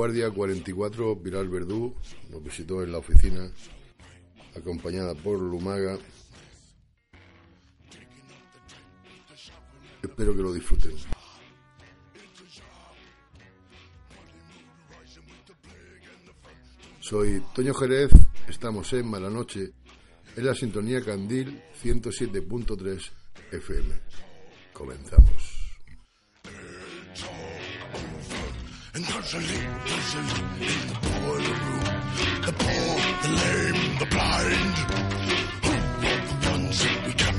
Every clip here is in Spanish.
guardia 44, Pilar Verdú, nos visitó en la oficina, acompañada por Lumaga. Espero que lo disfruten. Soy Toño Jerez, estamos en Malanoche, en la sintonía Candil 107.3 FM. Comenzamos. And there's a leak, there's a leak in the boiler room. The poor, the lame, the blind. Who were the ones that we kept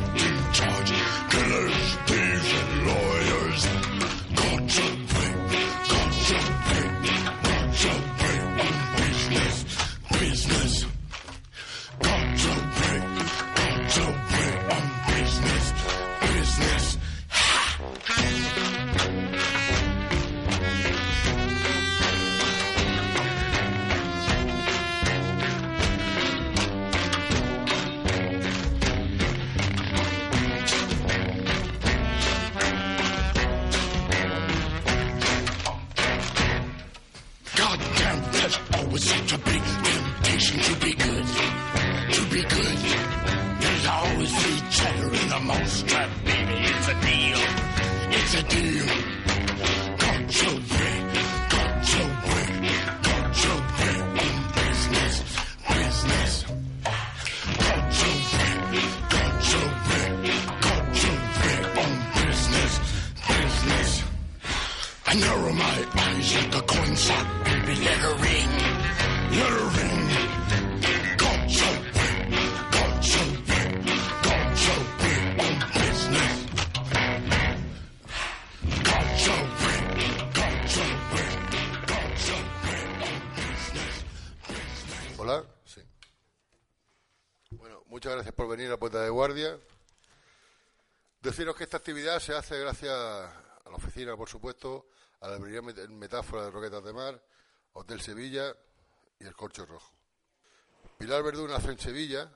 Deciros que esta actividad se hace gracias a la oficina, por supuesto, a la librería Met- Metáfora de Roquetas de Mar, Hotel Sevilla y el Corcho Rojo. Pilar Verdú nace en Sevilla,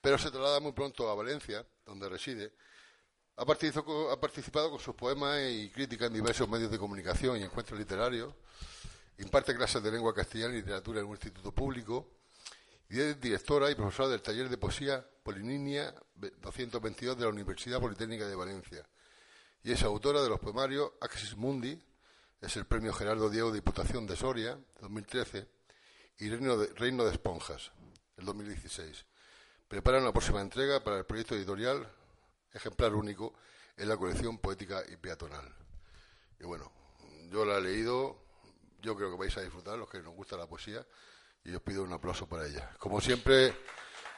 pero se traslada muy pronto a Valencia, donde reside. Ha participado con sus poemas y críticas en diversos medios de comunicación y encuentros literarios. Imparte clases de lengua castellana y literatura en un instituto público y es directora y profesora del taller de poesía Polininia 222 de la Universidad Politécnica de Valencia. Y es autora de los poemarios Axis Mundi, es el premio Gerardo Diego Diputación de Soria, 2013, y Reino de, Reino de Esponjas, el 2016. Preparan la próxima entrega para el proyecto editorial, ejemplar único, en la colección poética y peatonal. Y bueno, yo la he leído, yo creo que vais a disfrutar, los que nos gusta la poesía, y os pido un aplauso para ella. Como siempre,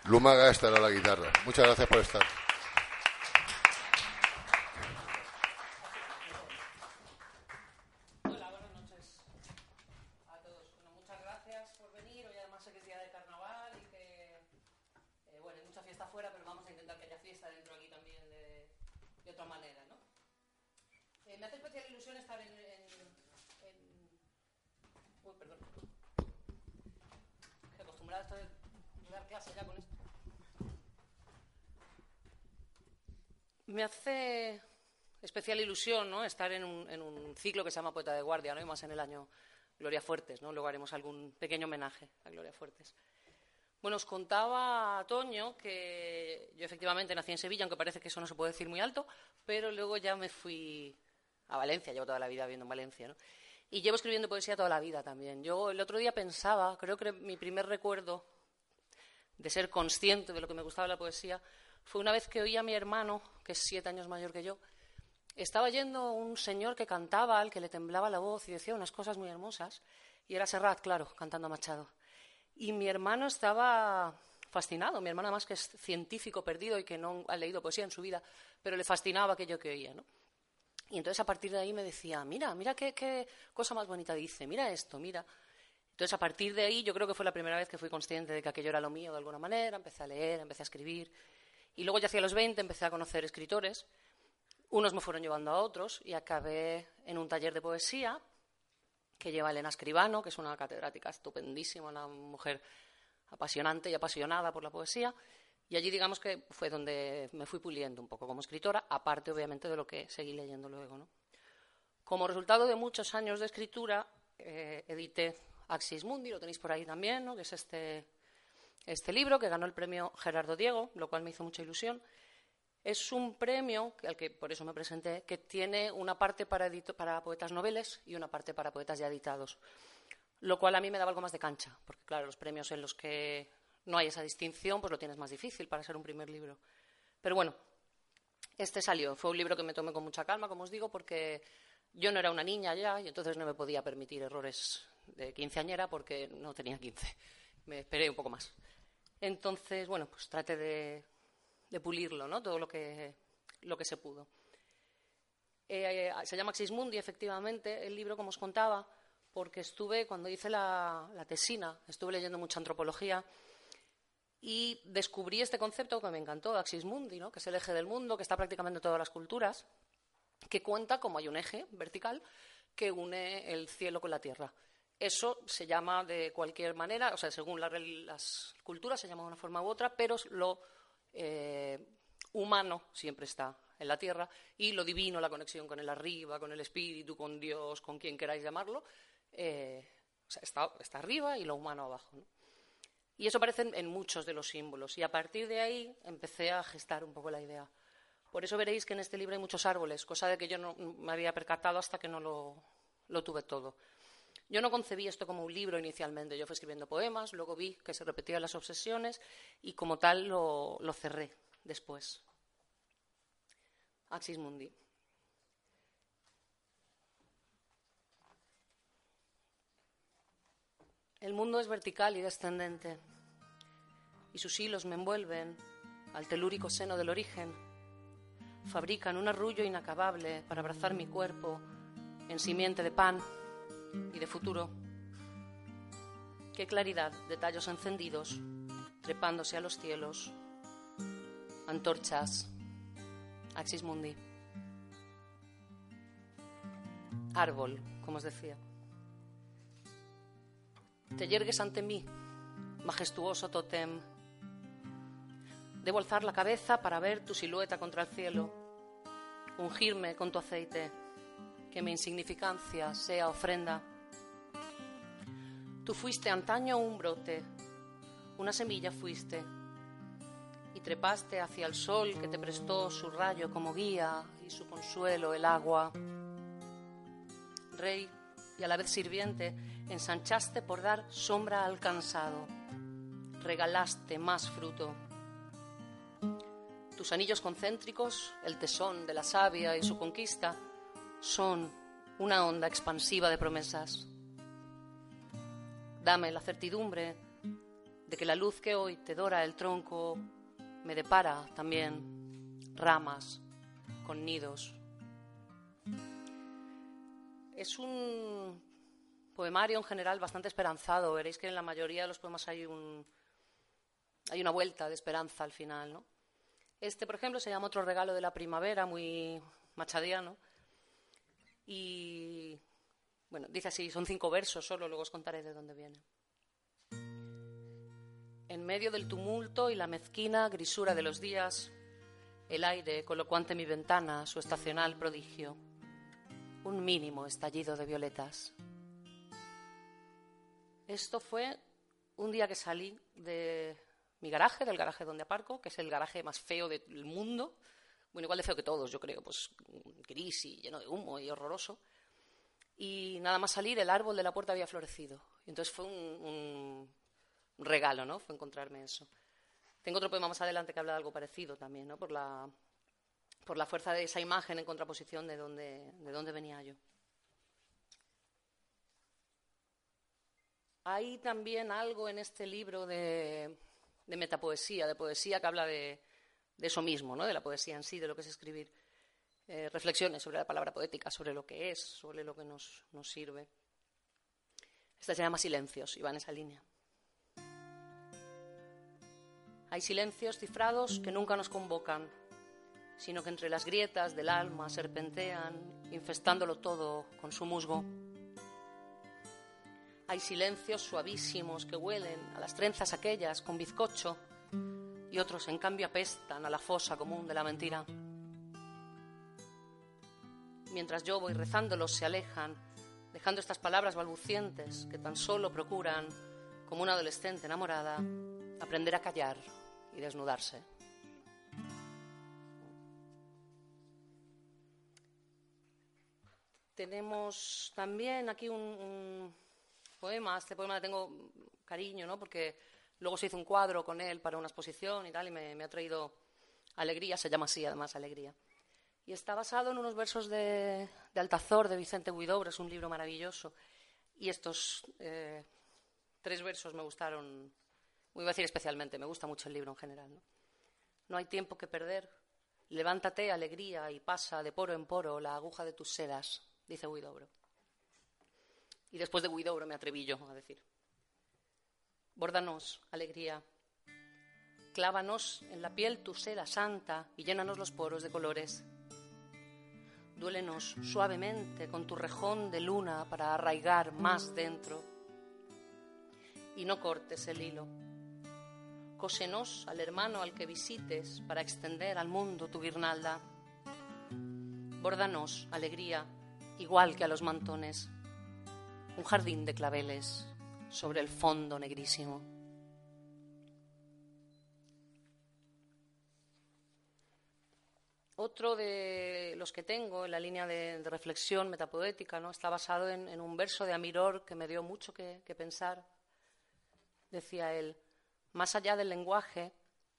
Lumaga estará la guitarra. Muchas gracias por estar. Hola, buenas noches a todos. Bueno, muchas gracias por venir. Hoy además sé que es día de carnaval y que, eh, bueno, hay mucha fiesta afuera, pero vamos a intentar que haya fiesta dentro aquí también de, de otra manera, ¿no? Eh, me hace especial ilusión estar en... en, en- Uy, perdón. Estoy acostumbrada a esto de dar clase ya con esto. Me hace especial ¿no? estar en un, ciclo que se llama Poeta de Guardia, ¿no? y más en el año Gloria Fuertes. ¿no? Luego haremos algún pequeño homenaje a Gloria Fuertes. Bueno, os contaba Toño que yo efectivamente nací en Sevilla, aunque parece que eso no se puede decir muy alto, pero luego ya me fui a Valencia, llevo toda la vida viviendo en Valencia. ¿no? Y llevo escribiendo poesía toda la vida también. Yo el otro día pensaba, creo que mi primer recuerdo de ser consciente de lo que me gustaba la poesía fue una vez que oí a mi hermano, que es siete años mayor que yo, estaba yendo un señor que cantaba, al que le temblaba la voz y decía unas cosas muy hermosas, y era Serrat, claro, cantando a Machado. Y mi hermano estaba fascinado. Mi hermano, además, que es científico perdido y que no ha leído poesía en su vida, pero le fascinaba aquello que oía, ¿no? Y entonces a partir de ahí me decía, mira, mira qué, qué cosa más bonita dice, mira esto, mira. Entonces a partir de ahí yo creo que fue la primera vez que fui consciente de que aquello era lo mío de alguna manera, empecé a leer, empecé a escribir. Y luego ya hacia los 20 empecé a conocer escritores. Unos me fueron llevando a otros y acabé en un taller de poesía que lleva Elena Escribano, que es una catedrática estupendísima, una mujer apasionante y apasionada por la poesía. Y allí, digamos que fue donde me fui puliendo un poco como escritora, aparte, obviamente, de lo que seguí leyendo luego. ¿no? Como resultado de muchos años de escritura, eh, edité Axis Mundi, lo tenéis por ahí también, ¿no? que es este, este libro que ganó el premio Gerardo Diego, lo cual me hizo mucha ilusión. Es un premio, al que por eso me presenté, que tiene una parte para, poetas noveles y una parte para poetas ya editados lo cual a mí me daba algo más de cancha, porque claro, los premios en los que no hay esa distinción, pues lo tienes más difícil para ser un primer libro. Pero bueno, este salió. Fue un libro que me tomé con mucha calma, como os digo, porque yo no era una niña ya y entonces no me podía permitir errores de quinceañera porque no tenía quince. Me esperé un poco más. Entonces, bueno, pues traté de, pulirlo, ¿no? Todo lo que, lo que se pudo. Eh, se llama Xismundi, efectivamente, el libro, como os contaba, porque estuve, cuando hice la, tesina, estuve leyendo mucha antropología y descubrí este concepto que me encantó, Axis Mundi, ¿no? que es el eje del mundo, que está prácticamente en todas las culturas, que cuenta como hay un eje vertical que une el cielo con la tierra. Eso se llama de cualquier manera, o sea, según las culturas se llama de una forma u otra, pero lo eh, humano siempre está en la tierra y lo divino, la conexión con el arriba, con el espíritu, con Dios, con quien queráis llamarlo, eh, está, arriba y lo humano abajo. Y eso aparece en, muchos de los símbolos. Y a partir de ahí empecé a gestar un poco la idea. Por eso veréis que en este libro hay muchos árboles, cosa de que yo no me había percatado hasta que no lo, tuve todo. Yo no concebí esto como un libro inicialmente. Yo fui escribiendo poemas, luego vi que se repetían las obsesiones y como tal lo, cerré después. Axis Mundi. El mundo es vertical y descendente, y sus hilos me envuelven al telúrico seno del origen. Fabrican un arrullo inacabable para abrazar mi cuerpo en simiente de pan y de futuro. Qué claridad de tallos encendidos, trepándose a los cielos. Antorchas, Axis Mundi. Árbol, como os decía. Te yergues ante mí, majestuoso totem. Debo alzar la cabeza para ver tu silueta contra el cielo, ungirme con tu aceite, que mi insignificancia sea ofrenda. Tú fuiste antaño un brote, una semilla fuiste, y trepaste hacia el sol que te prestó su rayo como guía y su consuelo el agua. Rey y a la vez sirviente, ensanchaste por dar sombra al cansado, regalaste más fruto. Tus anillos concéntricos, el tesón de la savia y su conquista, son una onda expansiva de promesas. Dame la certidumbre de que la luz que hoy te dora el tronco me depara también ramas con nidos. Es un poemario en general bastante esperanzado. Veréis que en la mayoría de los poemas hay, un, hay una vuelta de esperanza al final. ¿no? Este, por ejemplo, se llama Otro regalo de la primavera, muy machadiano. Y bueno, dice así, son cinco versos solo, luego os contaré de dónde viene. En medio del tumulto y la mezquina grisura de los días, el aire colocó ante mi ventana su estacional prodigio, un mínimo estallido de violetas. Esto fue un día que salí de mi garaje, del garaje donde aparco, que es el garaje más feo del mundo. Bueno, igual de feo que todos, yo creo, pues gris y lleno de humo y horroroso. Y nada más salir, el árbol de la puerta había florecido. Y entonces fue un, regalo, ¿no? Fue encontrarme eso. Tengo otro poema más adelante que habla de algo parecido también, ¿no? Por la, por la fuerza de esa imagen en contraposición de dónde, de dónde venía yo. Hay también algo en este libro de, metapoesía, de poesía que habla de, eso mismo, ¿no? de la poesía en sí, de lo que es escribir. Eh, reflexiones sobre la palabra poética, sobre lo que es, sobre lo que nos, nos sirve. Esta se llama Silencios y va en esa línea. Hay silencios cifrados que nunca nos convocan, sino que entre las grietas del alma serpentean, infestándolo todo con su musgo. Hay silencios suavísimos que huelen a las trenzas aquellas con bizcocho y otros en cambio apestan a la fosa común de la mentira. Mientras yo voy rezándolos se alejan, dejando estas palabras balbucientes que tan solo procuran, como una adolescente enamorada, aprender a callar y desnudarse. Tenemos también aquí un, poema, este poema le tengo cariño, ¿no? porque luego se hizo un cuadro con él para una exposición y tal, y me, ha traído alegría, se llama así además, alegría. Y está basado en unos versos de, Altazor, de Vicente Huidobro, es un libro maravilloso. Y estos eh, tres versos me gustaron Voy a decir especialmente, me gusta mucho el libro en general. ¿no? no hay tiempo que perder. Levántate, alegría, y pasa de poro en poro la aguja de tus sedas, dice Huidobro. Y después de Huidobro me atreví yo a decir. Bórdanos, alegría. Clávanos en la piel tu seda santa y llénanos los poros de colores. Duélenos suavemente con tu rejón de luna para arraigar más dentro. Y no cortes el hilo cósenos al hermano al que visites para extender al mundo tu guirnalda. Bórdanos, alegría, igual que a los mantones, un jardín de claveles sobre el fondo negrísimo. Otro de los que tengo en la línea de, reflexión metapoética ¿no? está basado en, un verso de Amiror que me dio mucho que pensar. Decía él, más allá del lenguaje,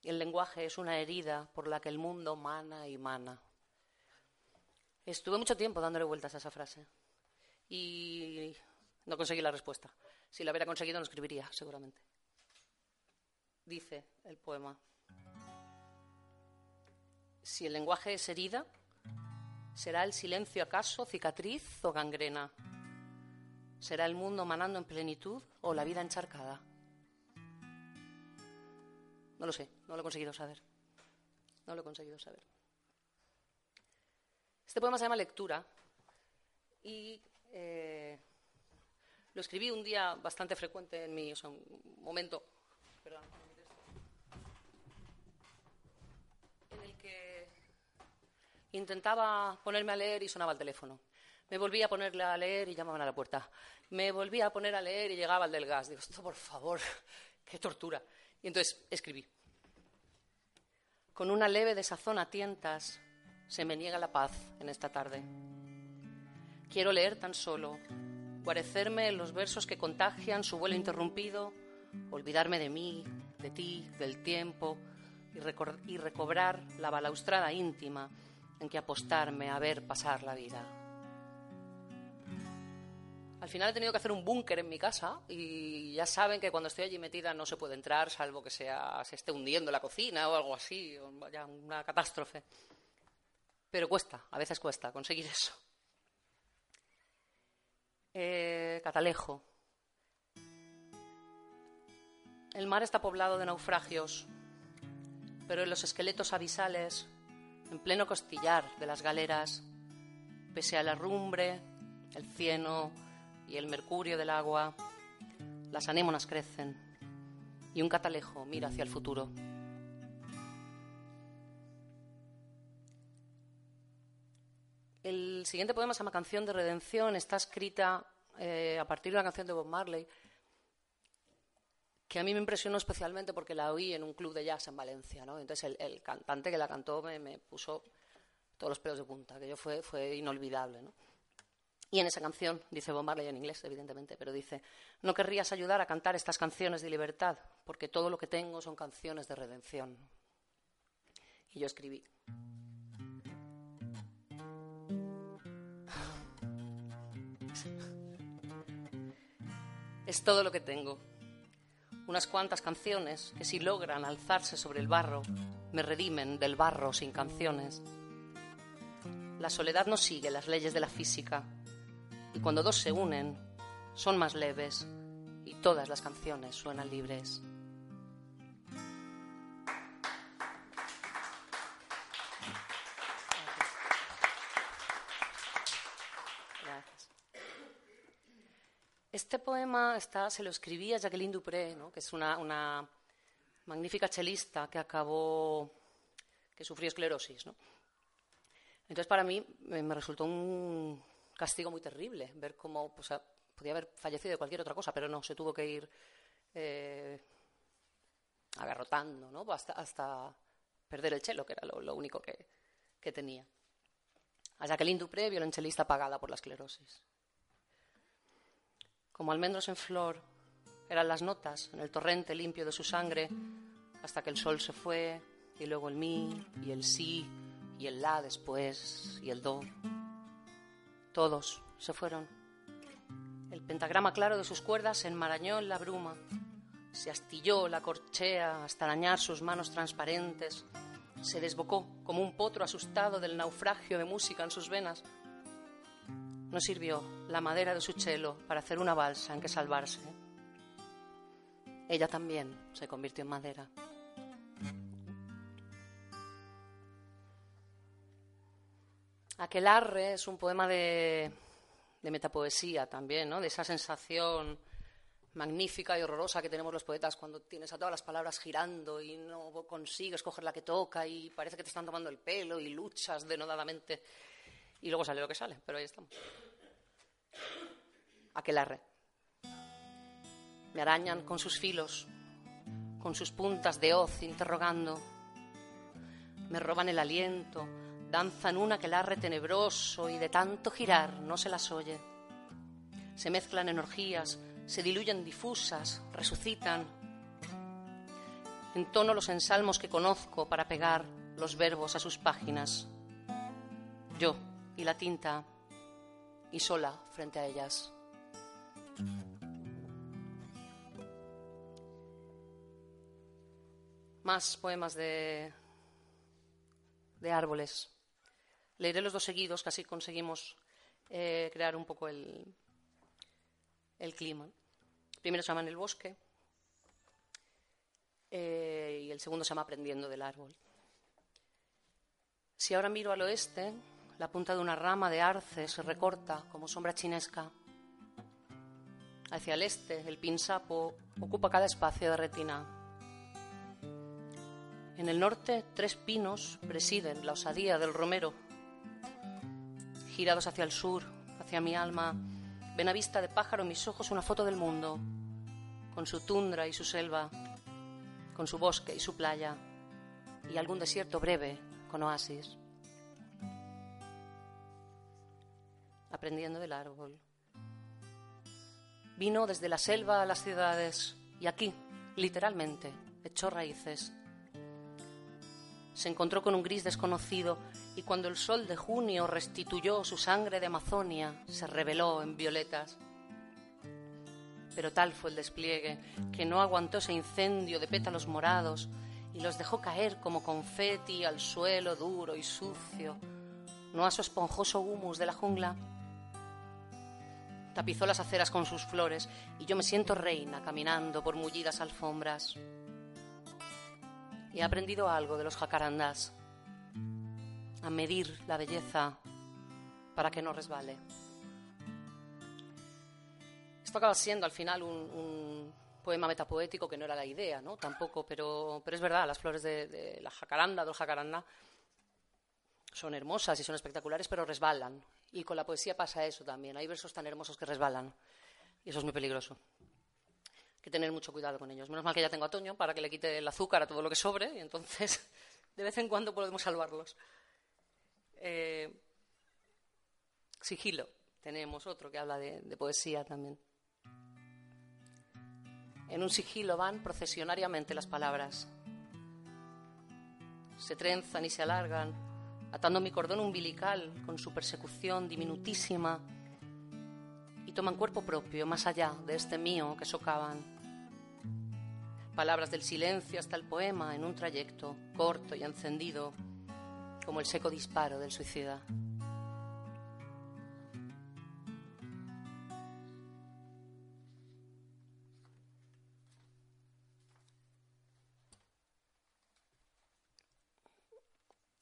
el lenguaje es una herida por la que el mundo mana y mana. Estuve mucho tiempo dándole vueltas a esa frase y no conseguí la respuesta. Si la hubiera conseguido, no escribiría, seguramente. Dice el poema, si el lenguaje es herida, ¿será el silencio acaso cicatriz o gangrena? ¿Será el mundo manando en plenitud o la vida encharcada? No lo sé, no lo he conseguido saber. No lo he conseguido saber. Este poema se llama Lectura y eh, lo escribí un día bastante frecuente en mi, o sea, un momento, en el que intentaba ponerme a leer y sonaba el teléfono. Me volvía a ponerle a leer y llamaban a la puerta. Me volvía a poner a leer y llegaba el del gas. Digo, esto por favor, qué tortura. Y entonces escribí. Con una leve desazón a tientas se me niega la paz en esta tarde. Quiero leer tan solo, guarecerme en los versos que contagian su vuelo interrumpido, olvidarme de mí, de ti, del tiempo y, y recobrar la balaustrada íntima en que apostarme a ver pasar la vida. Al final he tenido que hacer un búnker en mi casa y ya saben que cuando estoy allí metida no se puede entrar, salvo que sea, se esté hundiendo la cocina o algo así, o una catástrofe. Pero cuesta, a veces cuesta conseguir eso. Eh, Catalejo. El mar está poblado de naufragios, pero en los esqueletos abisales, en pleno costillar de las galeras, pese a la rumbre, el cieno, y el mercurio del agua, las anémonas crecen y un catalejo mira hacia el futuro. El siguiente poema se llama Canción de Redención, está escrita eh, a partir de una canción de Bob Marley que a mí me impresionó especialmente porque la oí en un club de jazz en Valencia. ¿no? Entonces el, cantante que la cantó me, puso todos los pelos de punta, que yo fue, fue inolvidable. ¿no? Y en esa canción, dice Bob Marley en inglés, evidentemente, pero dice, no querrías ayudar a cantar estas canciones de libertad, porque todo lo que tengo son canciones de redención. Y yo escribí. es todo lo que tengo. Unas cuantas canciones que si logran alzarse sobre el barro, me redimen del barro sin canciones. La soledad no sigue las leyes de la física, y cuando dos se unen, son más leves y todas las canciones suenan libres. Este poema está, se lo escribía Jacqueline Dupré, que es una, magnífica chelista que acabó, que sufrió esclerosis. Entonces, para mí me resultó un castigo muy terrible ver cómo pues, podía haber fallecido de cualquier otra cosa, pero no, se tuvo que ir eh, agarrotando ¿no? hasta, hasta, perder el chelo, que era lo, único que, que, tenía. A Jacqueline Dupré, violonchelista pagada por la esclerosis como almendros en flor, eran las notas en el torrente limpio de su sangre, hasta que el sol se fue, y luego el mi, y el sí, y el la después, y el do. Todos se fueron. El pentagrama claro de sus cuerdas se enmarañó en la bruma, se astilló la corchea hasta arañar sus manos transparentes, se desbocó como un potro asustado del naufragio de música en sus venas, no sirvió la madera de su chelo para hacer una balsa en que salvarse. Ella también se convirtió en madera. Aquelarre es un poema de, de metapoesía también, ¿no? de esa sensación magnífica y horrorosa que tenemos los poetas cuando tienes a todas las palabras girando y no consigues coger la que toca y parece que te están tomando el pelo y luchas denodadamente y luego sale lo que sale, pero ahí estamos. Aquelarre. Me arañan con sus filos, con sus puntas de hoz interrogando. Me roban el aliento, danzan un aquelarre tenebroso y de tanto girar no se las oye. Se mezclan energías, se diluyen difusas, resucitan. Entono los ensalmos que conozco para pegar los verbos a sus páginas. Yo, y la tinta y sola frente a ellas. Más poemas de, de árboles. Leeré los dos seguidos, casi conseguimos eh, crear un poco el, el clima. primero se llama En el bosque eh, y el segundo se llama Aprendiendo del árbol. Si ahora miro al oeste, la punta de una rama de arce se recorta como sombra chinesca. Hacia el este, el pinsapo ocupa cada espacio de retina. En el norte, tres pinos presiden la osadía del romero. Girados hacia el sur, hacia mi alma, ven a vista de pájaro mis ojos una foto del mundo, con su tundra y su selva, con su bosque y su playa, y algún desierto breve con oasis. Aprendiendo del árbol. Vino desde la selva a las ciudades y aquí, literalmente, echó raíces. Se encontró con un gris desconocido y cuando el sol de junio restituyó su sangre de Amazonia, se reveló en violetas. Pero tal fue el despliegue que no aguantó ese incendio de pétalos morados y los dejó caer como confeti al suelo duro y sucio, no a su esponjoso humus de la jungla, tapizó las aceras con sus flores y yo me siento reina caminando por mullidas alfombras. Y he aprendido algo de los jacarandás, a medir la belleza para que no resbale. Esto acaba siendo al final un, poema metapoético que no era la idea, ¿no? Tampoco, pero, pero es verdad, las flores de, de la jacaranda, del jacaranda, son hermosas y son espectaculares, pero resbalan. Y con la poesía pasa eso también. Hay versos tan hermosos que resbalan. Y eso es muy peligroso. Hay que tener mucho cuidado con ellos. Menos mal que ya tengo a Toño para que le quite el azúcar a todo lo que sobre y entonces de vez en cuando podemos salvarlos. Eh, sigilo. Tenemos otro que habla de, de poesía también. En un sigilo van procesionariamente las palabras. Se trenzan y se alargan atando mi cordón umbilical con su persecución diminutísima y toman cuerpo propio más allá de este mío que socavan. Palabras del silencio hasta el poema en un trayecto corto y encendido como el seco disparo del suicida.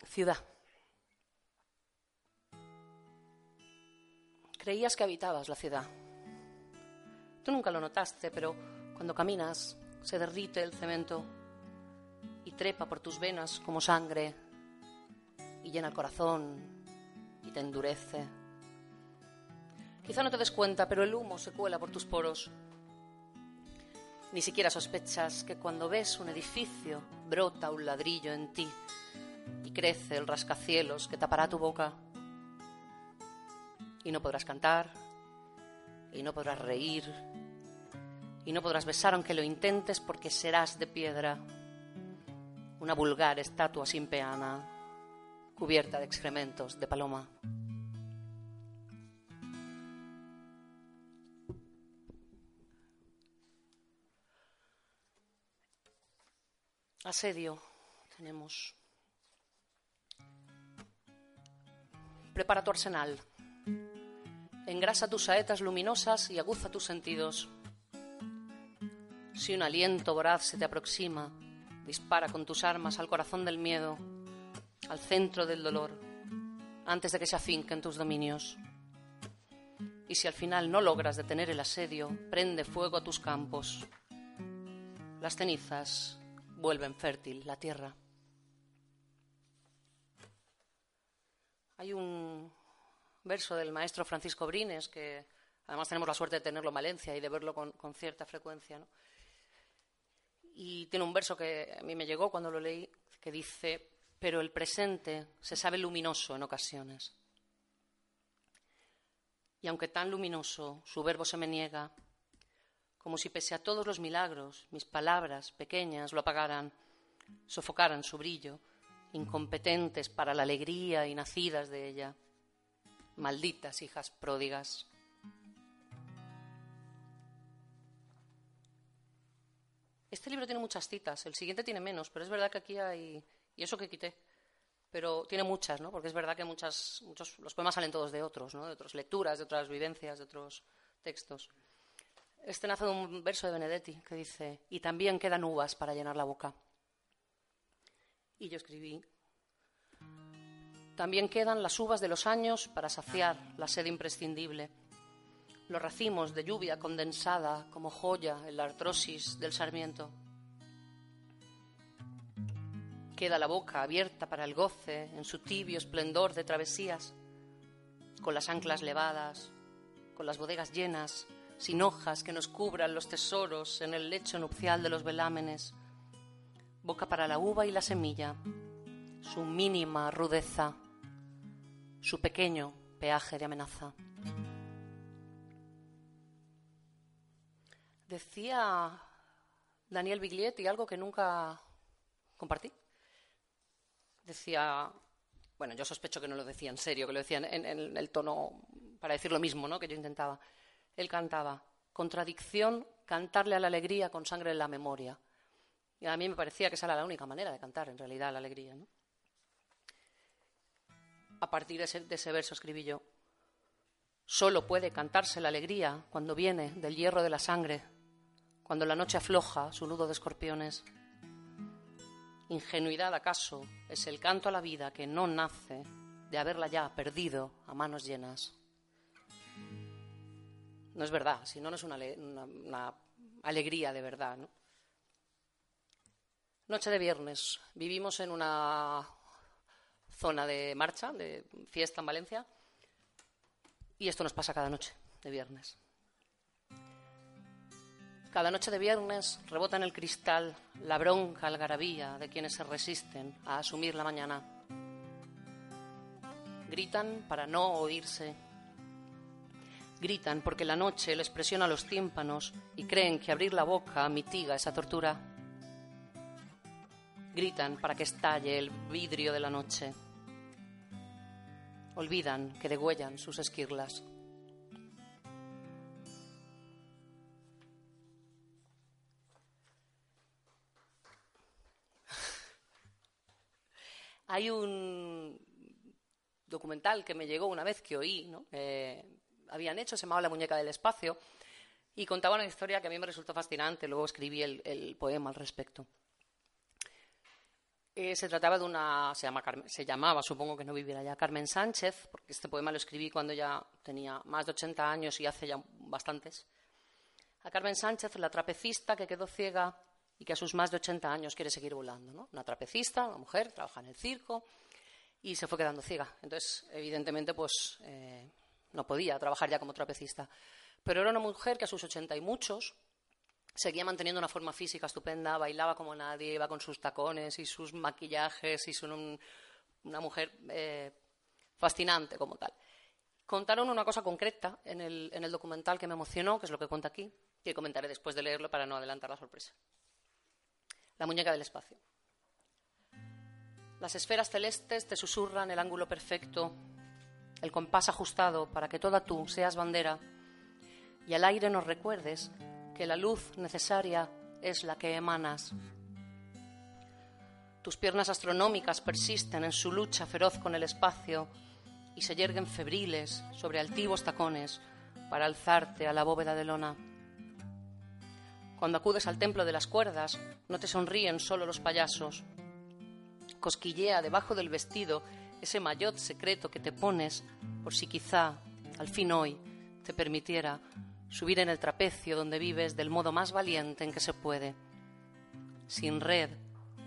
Ciudad. Creías que habitabas la ciudad. Tú nunca lo notaste, pero cuando caminas se derrite el cemento y trepa por tus venas como sangre y llena el corazón y te endurece. Quizá no te des cuenta, pero el humo se cuela por tus poros. Ni siquiera sospechas que cuando ves un edificio brota un ladrillo en ti y crece el rascacielos que tapará tu boca. Y no podrás cantar, y no podrás reír, y no podrás besar aunque lo intentes porque serás de piedra, una vulgar estatua sin peana, cubierta de excrementos de paloma. Asedio tenemos. Prepara tu arsenal. Engrasa tus saetas luminosas y aguza tus sentidos. Si un aliento voraz se te aproxima, dispara con tus armas al corazón del miedo, al centro del dolor, antes de que se afinquen tus dominios. Y si al final no logras detener el asedio, prende fuego a tus campos. Las cenizas vuelven fértil la tierra. Hay un verso del maestro Francisco Brines, que además tenemos la suerte de tenerlo en Valencia y de verlo con, cierta frecuencia. Y tiene un verso que a mí me llegó cuando lo leí, que dice, pero el presente se sabe luminoso en ocasiones. Y aunque tan luminoso su verbo se me niega, como si pese a todos los milagros mis palabras pequeñas lo apagaran, sofocaran su brillo, incompetentes para la alegría y nacidas de ella. Malditas hijas pródigas. Este libro tiene muchas citas, el siguiente tiene menos, pero es verdad que aquí hay. Y eso que quité. Pero tiene muchas, ¿no? Porque es verdad que muchas, muchos, los poemas salen todos de otros, ¿no? De otras lecturas, de otras vivencias, de otros textos. Este nace de un verso de Benedetti que dice: Y también quedan uvas para llenar la boca. Y yo escribí, también quedan las uvas de los años para saciar la sed imprescindible, los racimos de lluvia condensada como joya en la artrosis del sarmiento. Queda la boca abierta para el goce en su tibio esplendor de travesías, con las anclas levadas, con las bodegas llenas, sin hojas que nos cubran los tesoros en el lecho nupcial de los velámenes, boca para la uva y la semilla, su mínima rudeza, su pequeño peaje de amenaza. Decía Daniel Biglietti algo que nunca compartí. Decía, bueno, yo sospecho que no lo decía en serio, que lo decía en, en el tono para decir lo mismo, ¿no? Que yo intentaba. Él cantaba, contradicción, cantarle a la alegría con sangre en la memoria. Y a mí me parecía que esa era la única manera de cantar, en realidad, la alegría. ¿no? A partir de ese, verso escribí yo, solo puede cantarse la alegría cuando viene del hierro de la sangre, cuando la noche afloja su nudo de escorpiones. Ingenuidad acaso es el canto a la vida que no nace de haberla ya perdido a manos llenas. No es verdad, si no, no es una, alegría de verdad. ¿no? Noche de viernes. Vivimos en una zona de marcha, de fiesta en Valencia, y esto nos pasa cada noche de viernes. Cada noche de viernes rebota en el cristal la bronca algarabía de quienes se resisten a asumir la mañana. Gritan para no oírse. Gritan porque la noche les presiona los tímpanos y creen que abrir la boca mitiga esa tortura Gritan para que estalle el vidrio de la noche. Olvidan que degüellan sus esquirlas. Hay un documental que me llegó una vez que oí, ¿no? Habían hecho, se llamaba La muñeca del espacio, y contaba una historia que a mí me resultó fascinante. Luego escribí el poema al respecto. Eh, se trataba de una, se, llama se llamaba, supongo que no viviera ya, Carmen Sánchez, porque este poema lo escribí cuando ya tenía más de 80 años y hace ya bastantes. A Carmen Sánchez, la trapecista que quedó ciega y que a sus más de 80 años quiere seguir volando. ¿no? Una trapecista, una mujer, trabaja en el circo y se fue quedando ciega. Entonces, evidentemente, pues eh, no podía trabajar ya como trapecista. Pero era una mujer que a sus 80 y muchos seguía manteniendo una forma física estupenda, bailaba como nadie, iba con sus tacones y sus maquillajes y son una mujer eh, fascinante como tal. Contaron una cosa concreta en el, en el documental que me emocionó, que es lo que cuenta aquí, que comentaré después de leerlo para no adelantar la sorpresa. La muñeca del espacio. Las esferas celestes te susurran el ángulo perfecto, el compás ajustado para que toda tú seas bandera y al aire nos recuerdes que la luz necesaria es la que emanas. Tus piernas astronómicas persisten en su lucha feroz con el espacio y se yerguen febriles sobre altivos tacones para alzarte a la bóveda de lona. Cuando acudes al templo de las cuerdas, no te sonríen solo los payasos. Cosquillea debajo del vestido ese maillot secreto que te pones por si quizá, al fin hoy, te permitiera subir en el trapecio donde vives del modo más valiente en que se puede, sin red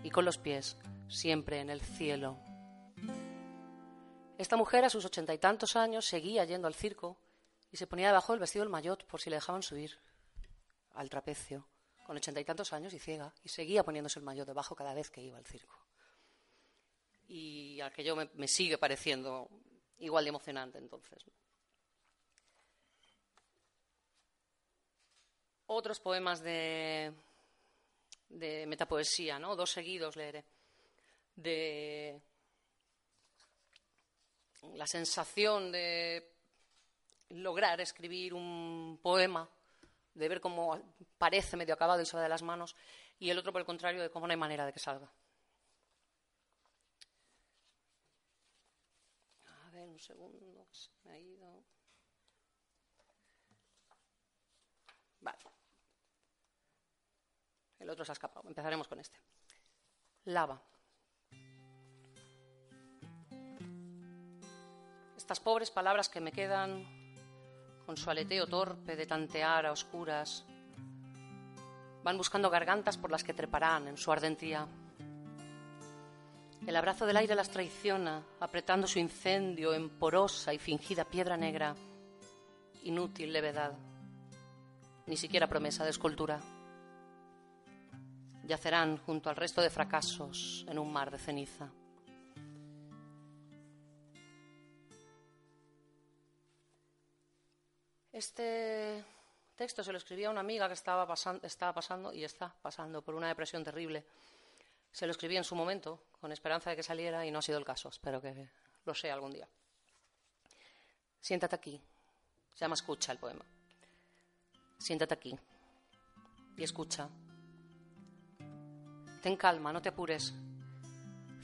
y con los pies siempre en el cielo. Esta mujer a sus ochenta y tantos años seguía yendo al circo y se ponía debajo del vestido del maillot por si le dejaban subir al trapecio, con ochenta y tantos años y ciega, y seguía poniéndose el maillot debajo cada vez que iba al circo. Y aquello me, me sigue pareciendo igual de emocionante entonces. Otros poemas de, de metapoesía, ¿no? Dos seguidos leeré. De la sensación de lograr escribir un poema, de ver cómo parece medio acabado y se va de las manos, y el otro, por el contrario, de cómo no hay manera de que salga. A ver, un segundo, se me ha ido. Vale. El otro se ha escapado. Empezaremos con este. Lava. Estas pobres palabras que me quedan con su aleteo torpe de tantear a oscuras van buscando gargantas por las que treparán en su ardentía. El abrazo del aire las traiciona, apretando su incendio en porosa y fingida piedra negra. Inútil levedad, ni siquiera promesa de escultura yacerán junto al resto de fracasos en un mar de ceniza. Este texto se lo escribía a una amiga que estaba, estaba pasando y está pasando por una depresión terrible. Se lo escribí en su momento, con esperanza de que saliera, y no ha sido el caso. Espero que lo sea algún día. Siéntate aquí. Se llama Escucha el poema. Siéntate aquí y escucha Ten calma, no te apures.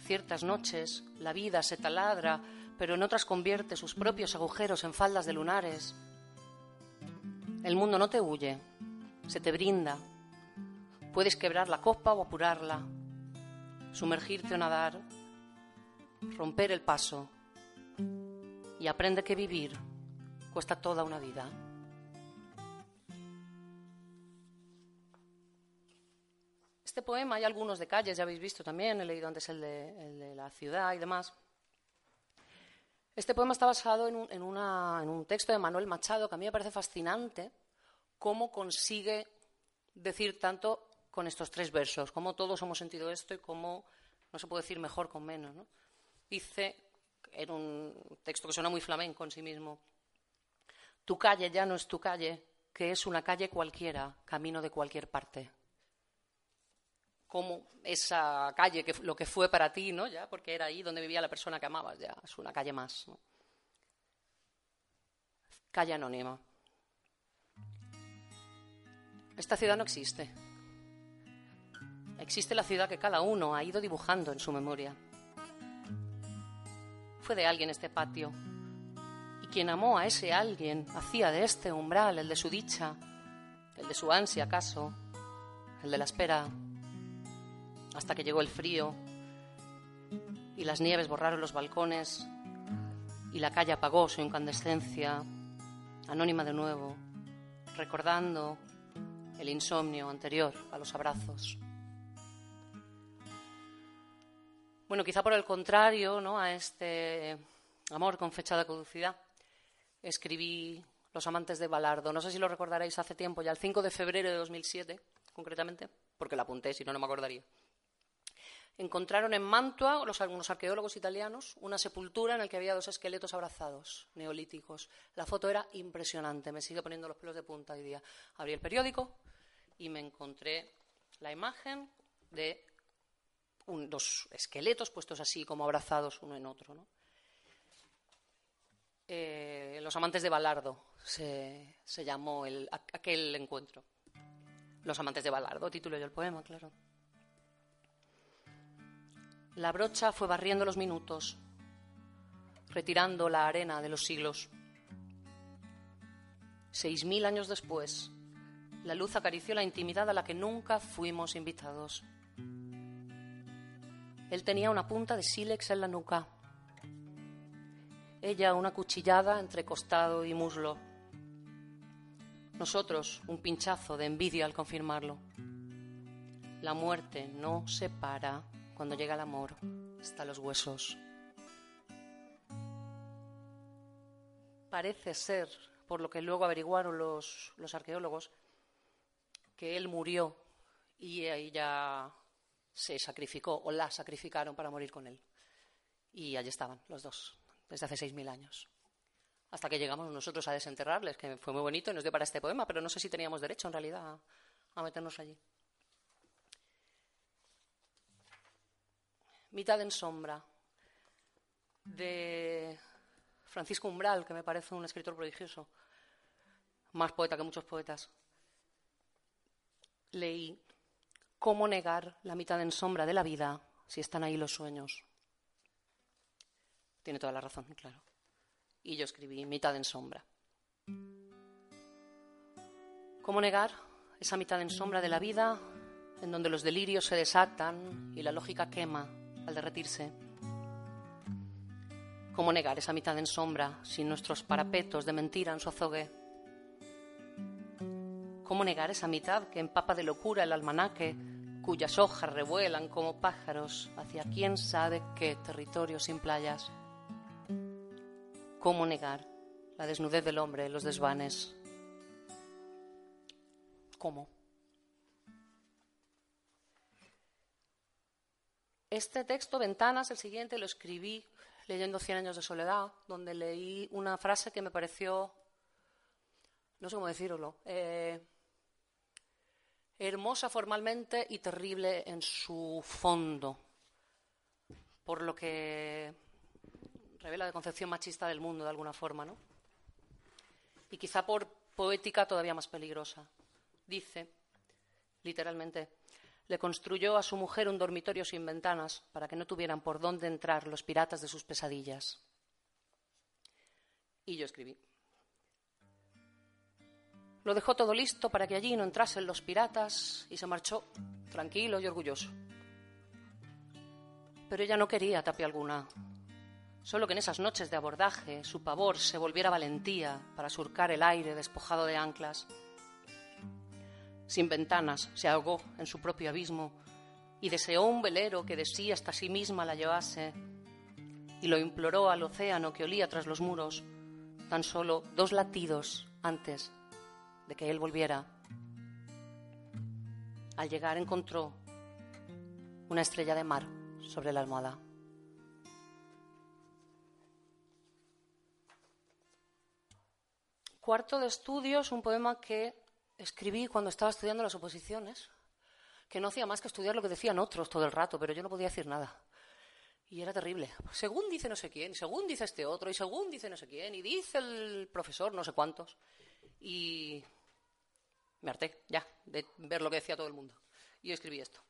Ciertas noches la vida se taladra, pero en otras convierte sus propios agujeros en faldas de lunares. El mundo no te huye, se te brinda. Puedes quebrar la copa o apurarla, sumergirte o nadar, romper el paso y aprende que vivir cuesta toda una vida. Este poema hay algunos de calles, ya habéis visto también, he leído antes el de, la ciudad y demás. Este poema está basado en un, texto de Manuel Machado que a mí me parece fascinante cómo consigue decir tanto con estos tres versos, cómo todos hemos sentido esto y cómo no se puede decir mejor con menos. Dice, en un texto que suena muy flamenco en sí mismo, tu calle ya no es tu calle, que es una calle cualquiera, camino de cualquier parte como esa calle, que lo que fue para ti, ¿no? Ya, porque era ahí donde vivía la persona que amabas, ya, es una calle más. Calle anónima. Esta ciudad no existe. Existe la ciudad que cada uno ha ido dibujando en su memoria. Fue de alguien este patio. Y quien amó a ese alguien hacía de este umbral el de su dicha, el de su ansia acaso, el de la espera, hasta que llegó el frío y las nieves borraron los balcones y la calle apagó su incandescencia, anónima de nuevo, recordando el insomnio anterior a los abrazos. Bueno, quizá por el contrario, ¿no? A este amor con fecha de caducidad, escribí Los amantes de Balardo. No sé si lo recordaréis hace tiempo, ya el 5 de febrero de 2007, concretamente, porque la apunté, si no, no me acordaría encontraron en Mantua, los, algunos arqueólogos italianos, una sepultura en la que había dos esqueletos abrazados, neolíticos. La foto era impresionante, me sigue poniendo los pelos de punta hoy día. Abrí el periódico y me encontré la imagen de dos esqueletos puestos así como abrazados uno en otro. Eh, los amantes de Balardo se, llamó aquel encuentro. Los amantes de Balardo, título del poema, claro. La brocha fue barriendo los minutos, retirando la arena de los siglos. Seis mil años después, la luz acarició la intimidad a la que nunca fuimos invitados. Él tenía una punta de sílex en la nuca, ella una cuchillada entre costado y muslo, nosotros un pinchazo de envidia al confirmarlo. La muerte no separa cuando llega el amor, hasta los huesos. Parece ser, por lo que luego averiguaron los, los arqueólogos, que él murió y ella se sacrificó o la sacrificaron para morir con él. Y allí estaban los dos, desde hace seis mil años. Hasta que llegamos nosotros a desenterrarles, que fue muy bonito y nos dio para este poema, pero no sé si teníamos derecho en realidad a meternos allí. Mitad en sombra, de Francisco Umbral, que me parece un escritor prodigioso, más poeta que muchos poetas. Leí ¿Cómo negar la mitad en sombra de la vida si están ahí los sueños? Tiene toda la razón, claro. Y yo escribí mitad en sombra. ¿Cómo negar esa mitad en sombra de la vida en donde los delirios se desatan y la lógica quema al derretirse. ¿Cómo negar esa mitad en sombra sin nuestros parapetos de mentira en su azogue? ¿Cómo negar esa mitad que empapa de locura el almanaque, cuyas hojas revuelan como pájaros hacia quién sabe qué territorio sin playas? ¿Cómo negar la desnudez del hombre los desvanes? ¿Cómo? Este texto, Ventanas, el siguiente, lo escribí leyendo Cien años de soledad, donde leí una frase que me pareció, no sé cómo decirlo, eh, hermosa formalmente y terrible en su fondo, por lo que revela la concepción machista del mundo de alguna forma, ¿no? Y quizá por poética todavía más peligrosa. Dice, literalmente, le construyó a su mujer un dormitorio sin ventanas para que no tuvieran por dónde entrar los piratas de sus pesadillas. Y yo escribí. Lo dejó todo listo para que allí no entrasen los piratas y se marchó, tranquilo y orgulloso. Pero ella no quería tapia alguna, solo que en esas noches de abordaje su pavor se volviera valentía para surcar el aire despojado de anclas sin ventanas, se ahogó en su propio abismo y deseó un velero que de sí hasta sí misma la llevase y lo imploró al océano que olía tras los muros, tan solo dos latidos antes de que él volviera. Al llegar encontró una estrella de mar sobre la almohada. Cuarto de estudios, un poema que escribí cuando estaba estudiando las oposiciones, que no hacía más que estudiar lo que decían otros todo el rato, pero yo no podía decir nada. Y era terrible. Según dice no sé quién, según dice este otro, y según dice no sé quién, y dice el profesor no sé cuántos. Y me harté ya de ver lo que decía todo el mundo. Y escribí esto.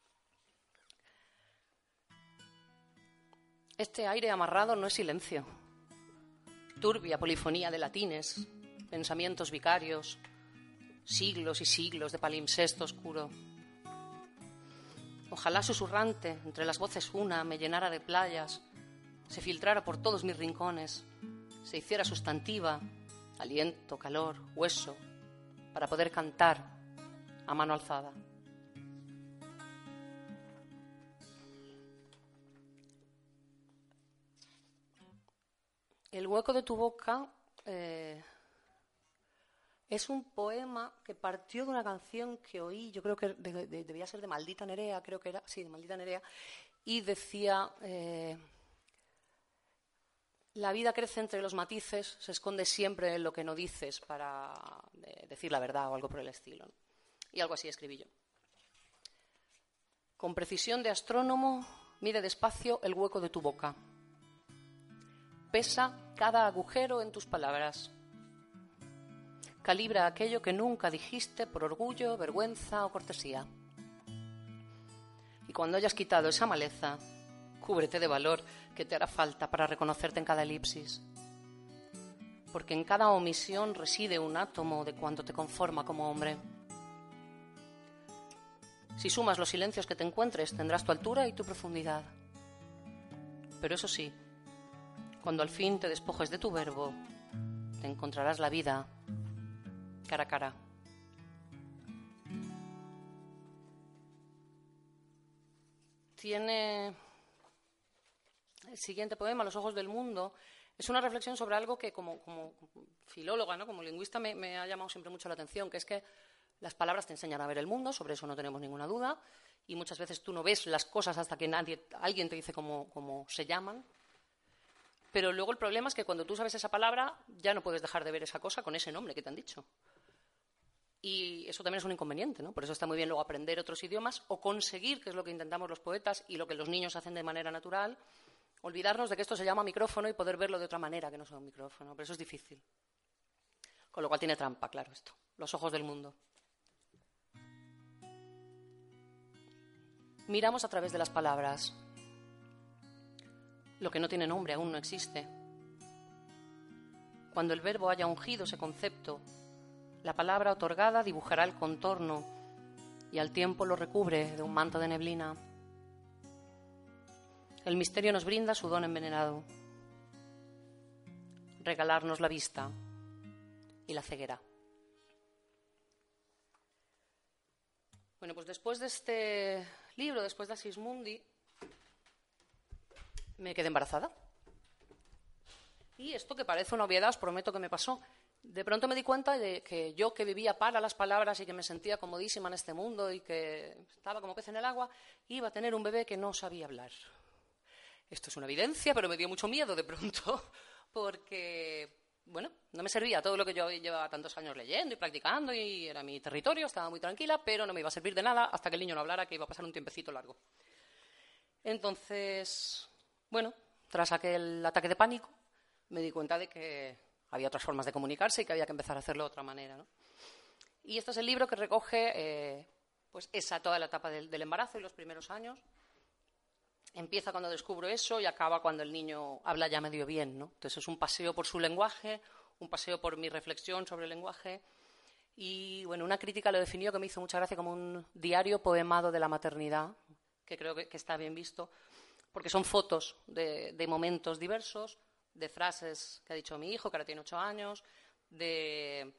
Este aire amarrado no es silencio. Turbia polifonía de latines, pensamientos vicarios, siglos y siglos de palimpsesto oscuro. Ojalá susurrante, entre las voces una, me llenara de playas, se filtrara por todos mis rincones, se hiciera sustantiva, aliento, calor, hueso, para poder cantar a mano alzada. El hueco de tu boca eh, es un poema que partió de una canción que oí, yo creo que debía ser de Maldita Nerea, creo que era, sí, de Maldita Nerea, y decía, eh, la vida crece entre los matices, se esconde siempre en lo que no dices para eh, decir la verdad o algo por el estilo. Y algo así escribí yo. Con precisión de astrónomo, mide despacio el hueco de tu boca Pesa cada agujero en tus palabras. Calibra aquello que nunca dijiste por orgullo, vergüenza o cortesía. Y cuando hayas quitado esa maleza, cúbrete de valor que te hará falta para reconocerte en cada elipsis. Porque en cada omisión reside un átomo de cuanto te conforma como hombre. Si sumas los silencios que te encuentres, tendrás tu altura y tu profundidad. Pero eso sí, cuando al fin te despojes de tu verbo, te encontrarás la vida cara a cara. Tiene el siguiente poema, Los ojos del mundo. Es una reflexión sobre algo que como, filóloga, ¿no? como lingüista, me, ha llamado siempre mucho la atención, que es que las palabras te enseñan a ver el mundo, sobre eso no tenemos ninguna duda, y muchas veces tú no ves las cosas hasta que nadie, alguien te dice cómo se llaman, pero luego el problema es que cuando tú sabes esa palabra, ya no puedes dejar de ver esa cosa con ese nombre que te han dicho. Y eso también es un inconveniente, ¿no? Por eso está muy bien luego aprender otros idiomas o conseguir, que es lo que intentamos los poetas y lo que los niños hacen de manera natural, olvidarnos de que esto se llama micrófono y poder verlo de otra manera que no sea un micrófono. Pero eso es difícil. Con lo cual tiene trampa, claro, esto. Los ojos del mundo. Miramos a través de las palabras, lo que no tiene nombre aún no existe. Cuando el verbo haya ungido ese concepto, la palabra otorgada dibujará el contorno y al tiempo lo recubre de un manto de neblina. El misterio nos brinda su don envenenado, regalarnos la vista y la ceguera. Bueno, pues después de este libro, después de Asismundi, me quedé embarazada. Y esto que parece una obviedad, os prometo que me pasó. De pronto me di cuenta de que yo que vivía para las palabras y que me sentía comodísima en este mundo y que estaba como pez en el agua, iba a tener un bebé que no sabía hablar. Esto es una evidencia, pero me dio mucho miedo de pronto, porque, bueno, no me servía todo lo que yo llevaba tantos años leyendo y practicando y era mi territorio, estaba muy tranquila, pero no me iba a servir de nada hasta que el niño no hablara, que iba a pasar un tiempecito largo. Entonces, bueno, tras aquel ataque de pánico, me di cuenta de que había otras formas de comunicarse y que había que empezar a hacerlo de otra manera. Y este es el libro que recoge eh, pues esa toda la etapa del, embarazo y los primeros años. Empieza cuando descubro eso y acaba cuando el niño habla ya medio bien. ¿no? Entonces es un paseo por su lenguaje, un paseo por mi reflexión sobre el lenguaje. Y bueno, una crítica lo definió que me hizo mucha gracia como un diario poemado de la maternidad, que creo que está bien visto, porque son fotos de, momentos diversos, de frases que ha dicho mi hijo, que ahora tiene ocho años, de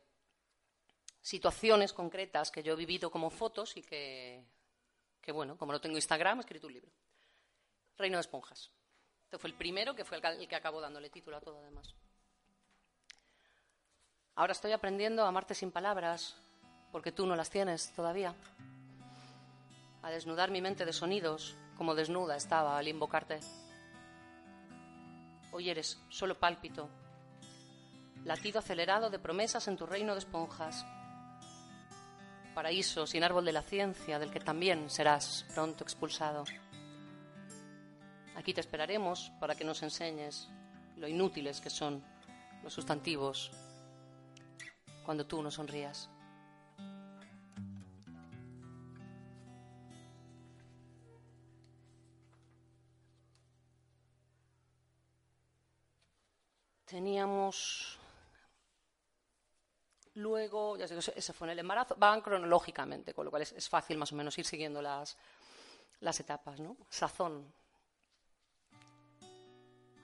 situaciones concretas que yo he vivido como fotos y que, bueno, como no tengo Instagram, he escrito un libro. Reino de Esponjas. Este fue el primero, que fue el que acabó dándole título a todo, además. Ahora estoy aprendiendo a amarte sin palabras, porque tú no las tienes todavía. A desnudar mi mente de sonidos, como desnuda estaba al invocarte. Hoy eres solo pálpito, latido acelerado de promesas en tu reino de esponjas, paraíso sin árbol de la ciencia del que también serás pronto expulsado. Aquí te esperaremos para que nos enseñes lo inútiles que son los sustantivos cuando tú no sonrías. Teníamos luego, ya sé que ese fue en el embarazo, van cronológicamente, con lo cual es, fácil más o menos ir siguiendo las, las etapas, ¿no? Sazón.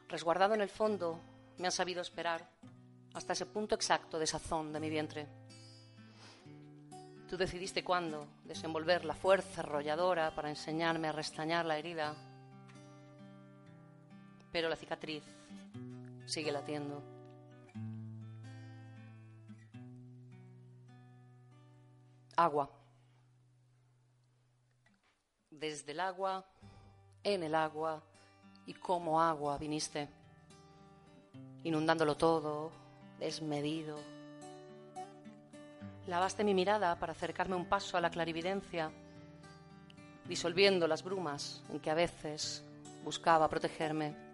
Resguardado en el fondo, me han sabido esperar hasta ese punto exacto de sazón de mi vientre. Tú decidiste cuándo desenvolver la fuerza arrolladora para enseñarme a restañar la herida, pero la cicatriz sigue latiendo. Agua. Desde el agua, en el agua y como agua viniste, inundándolo todo, desmedido. Lavaste mi mirada para acercarme un paso a la clarividencia, disolviendo las brumas en que a veces buscaba protegerme.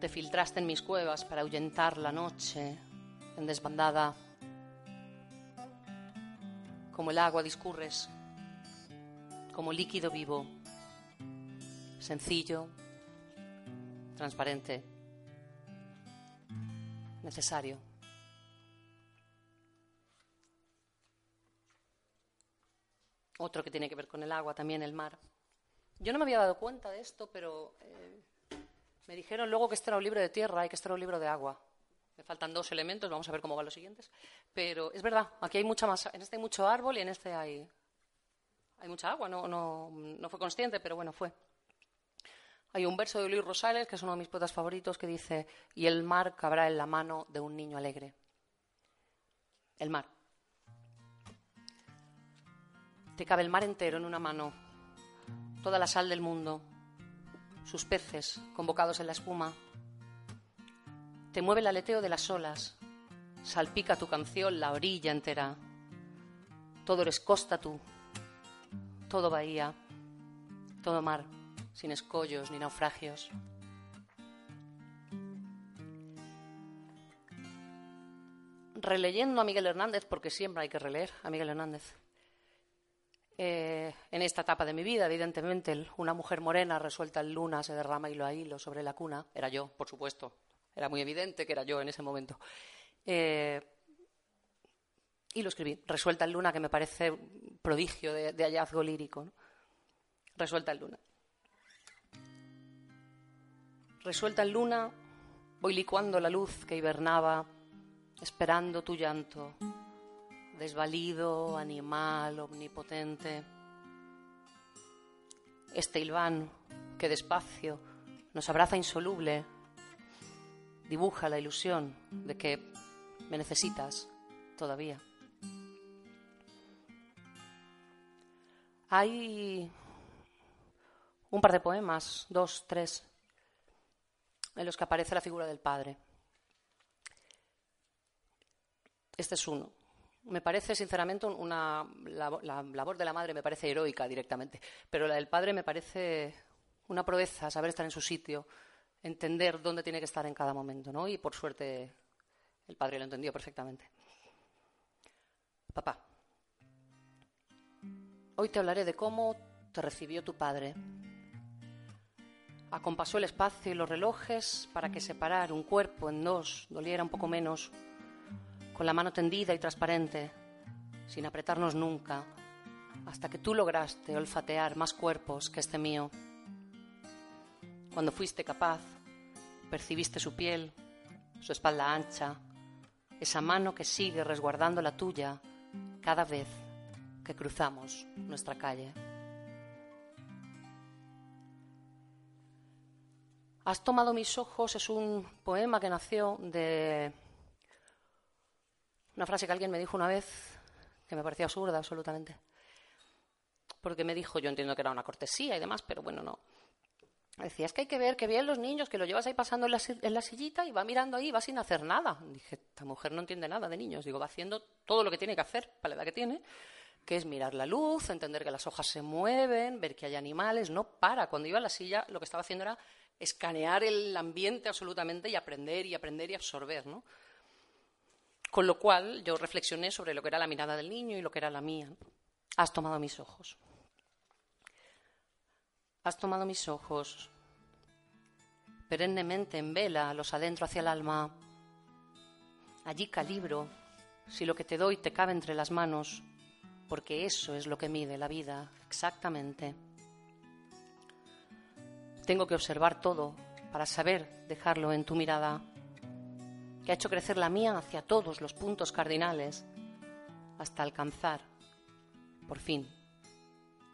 Te filtraste en mis cuevas para ahuyentar la noche en desbandada. Como el agua discurres, como líquido vivo, sencillo, transparente, necesario. Otro que tiene que ver con el agua, también el mar. Yo no me había dado cuenta de esto, pero eh, me dijeron luego que este era un libro de tierra y que este era un libro de agua. Me faltan dos elementos, vamos a ver cómo van los siguientes. Pero es verdad, aquí hay mucha más. En este hay mucho árbol y en este hay, hay mucha agua. No, no, no fue consciente, pero bueno, fue. Hay un verso de Luis Rosales, que es uno de mis poetas favoritos, que dice: Y el mar cabrá en la mano de un niño alegre. El mar. Te cabe el mar entero en una mano, toda la sal del mundo, sus peces convocados en la espuma. Te mueve el aleteo de las olas, salpica tu canción la orilla entera. Todo eres costa tú, todo bahía, todo mar, sin escollos ni naufragios. Releyendo a Miguel Hernández, porque siempre hay que releer a Miguel Hernández, eh, en esta etapa de mi vida, evidentemente, una mujer morena resuelta en luna se derrama hilo a hilo sobre la cuna. Era yo, por supuesto. Era muy evidente que era yo en ese momento. Eh, y lo escribí. Resuelta en luna, que me parece prodigio de, hallazgo lírico. Resuelta en luna. Resuelta en luna, voy licuando la luz que hibernaba, esperando tu llanto desvalido, animal, omnipotente. Este Ilván que despacio nos abraza insoluble, dibuja la ilusión de que me necesitas todavía. Hay un par de poemas, dos, tres, en los que aparece la figura del padre. Este es uno me parece, sinceramente, una, la, labor de la madre me parece heroica directamente, pero la del padre me parece una proeza, saber estar en su sitio, entender dónde tiene que estar en cada momento, ¿no? Y por suerte el padre lo entendió perfectamente. Papá, hoy te hablaré de cómo te recibió tu padre. Acompasó el espacio y los relojes para que separar un cuerpo en dos doliera un poco menos con la mano tendida y transparente, sin apretarnos nunca, hasta que tú lograste olfatear más cuerpos que este mío. Cuando fuiste capaz, percibiste su piel, su espalda ancha, esa mano que sigue resguardando la tuya cada vez que cruzamos nuestra calle. Has tomado mis ojos es un poema que nació de una frase que alguien me dijo una vez que me parecía absurda absolutamente. Porque me dijo, yo entiendo que era una cortesía y demás, pero bueno, no. Decía, es que hay que ver que bien los niños, que lo llevas ahí pasando en la, sillita y va mirando ahí va sin hacer nada. Dije, esta mujer no entiende nada de niños. Digo, va haciendo todo lo que tiene que hacer para la edad que tiene, que es mirar la luz, entender que las hojas se mueven, ver que hay animales. No para. Cuando iba a la silla, lo que estaba haciendo era escanear el ambiente absolutamente y aprender y aprender y absorber, ¿no? Con lo cual yo reflexioné sobre lo que era la mirada del niño y lo que era la mía. Has tomado mis ojos. Has tomado mis ojos perennemente en vela los adentro hacia el alma. Allí calibro si lo que te doy te cabe entre las manos, porque eso es lo que mide la vida exactamente. Tengo que observar todo para saber dejarlo en tu mirada, que ha hecho crecer la mía hacia todos los puntos cardinales, hasta alcanzar, por fin,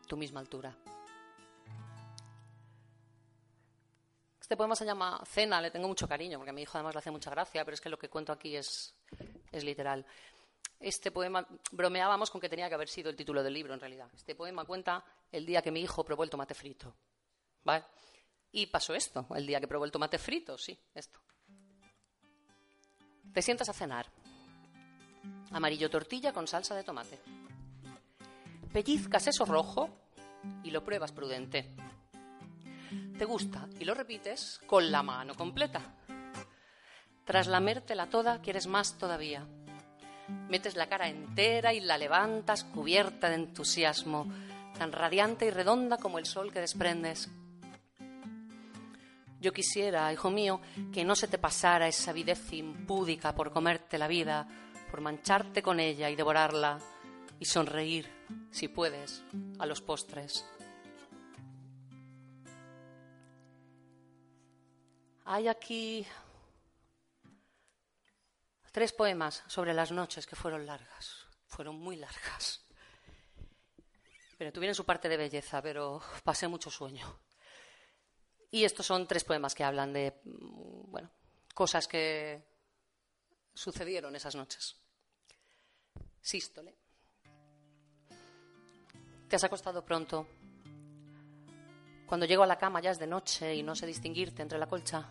tu misma altura. Este poema se llama Cena, le tengo mucho cariño, porque a mi hijo además le hace mucha gracia, pero es que lo que cuento aquí es, es literal. Este poema, bromeábamos con que tenía que haber sido el título del libro, en realidad. Este poema cuenta el día que mi hijo probó el tomate frito. ¿Vale? Y pasó esto, el día que probó el tomate frito, sí, esto. Te sientas a cenar. Amarillo tortilla con salsa de tomate. Pellizcas eso rojo y lo pruebas prudente te gusta y lo repites con la mano completa. Tras lamértela toda, quieres más todavía. Metes la cara entera y la levantas cubierta de entusiasmo, tan radiante y redonda como el sol que desprendes. Yo quisiera, hijo mío, que no se te pasara esa avidez impúdica por comerte la vida, por mancharte con ella y devorarla, y sonreír, si puedes, a los postres. Hay aquí tres poemas sobre las noches que fueron largas, fueron muy largas. Pero tuvieron su parte de belleza, pero pasé mucho sueño. Y estos son tres poemas que hablan de, mm, bueno, cosas que sucedieron esas noches. Sístole. Te has acostado pronto, cuando llego a la cama ya es de noche y no sé distinguirte entre la colcha.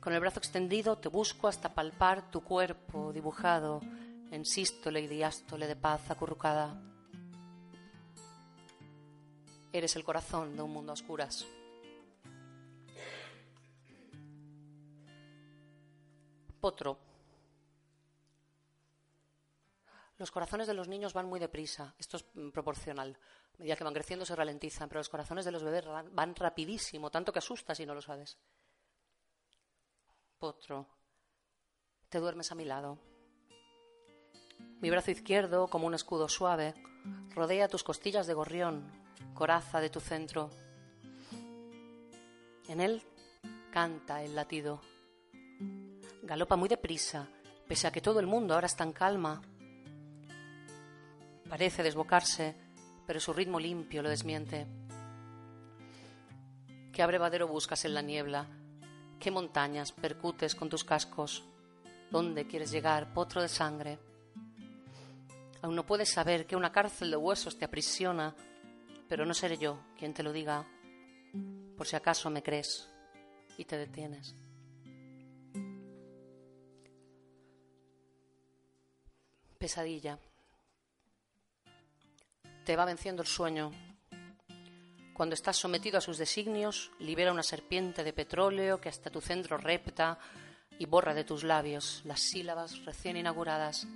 Con el brazo extendido te busco hasta palpar tu cuerpo dibujado en sístole y diástole de paz acurrucada. Eres el corazón de un mundo a oscuras. Potro. Los corazones de los niños van muy deprisa. Esto es mm, proporcional. A medida que van creciendo se ralentizan, pero los corazones de los bebés van rapidísimo, tanto que asustas si no lo sabes. Potro, te duermes a mi lado. Mi brazo izquierdo, como un escudo suave, rodea tus costillas de gorrión, coraza de tu centro. En él canta el latido. Galopa muy deprisa, pese a que todo el mundo ahora está en calma. Parece desbocarse pero su ritmo limpio lo desmiente. ¿Qué abrevadero buscas en la niebla? ¿Qué montañas percutes con tus cascos? ¿Dónde quieres llegar, potro de sangre? Aún no puedes saber que una cárcel de huesos te aprisiona, pero no seré yo quien te lo diga, por si acaso me crees y te detienes. Pesadilla te va venciendo el sueño. Cuando estás sometido a sus designios, libera una serpiente de petróleo que hasta tu centro repta y borra de tus labios las sílabas recién inauguradas.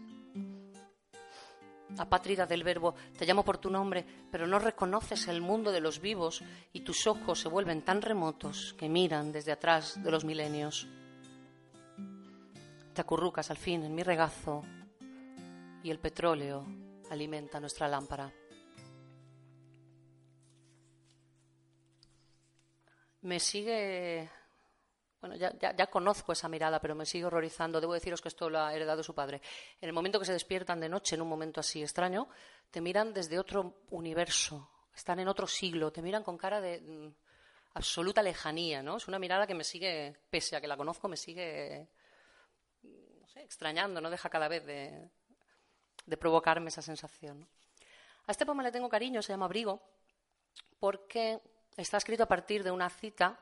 Apátrida del verbo, te llamo por tu nombre, pero no reconoces el mundo de los vivos y tus ojos se vuelven tan remotos que miran desde atrás de los milenios. Te acurrucas al fin en mi regazo y el petróleo alimenta nuestra lámpara. me sigue. Bueno, ya, ya, conozco esa mirada, pero me sigue horrorizando. Debo deciros que esto lo ha heredado su padre. En el momento que se despiertan de noche, en un momento así extraño, te miran desde otro universo, están en otro siglo, te miran con cara de mm, absoluta lejanía, ¿no? Es una mirada que me sigue, pese a que la conozco, me sigue extrañando, no deja cada vez de, de provocarme esa sensación. A este poema le tengo cariño, se llama Abrigo, porque Está escrito a partir de una cita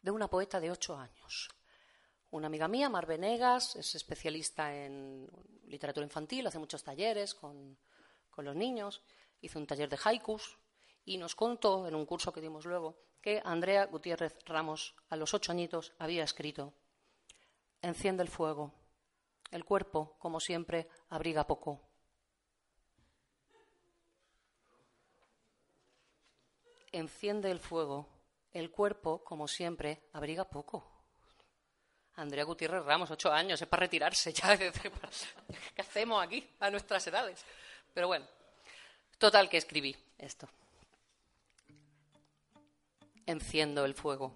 de una poeta de ocho años. Una amiga mía, Mar Venegas, es especialista en literatura infantil, hace muchos talleres con, con los niños, hizo un taller de haikus y nos contó en un curso que dimos luego que Andrea Gutiérrez Ramos, a los ocho añitos, había escrito Enciende el fuego. El cuerpo, como siempre, abriga poco. Enciende el fuego, El cuerpo, como siempre, abriga poco. Andrea Gutiérrez Ramos, ocho años, es para retirarse ya. ¿Qué hacemos aquí a nuestras edades? Pero bueno, total que escribí esto. Enciendo el fuego.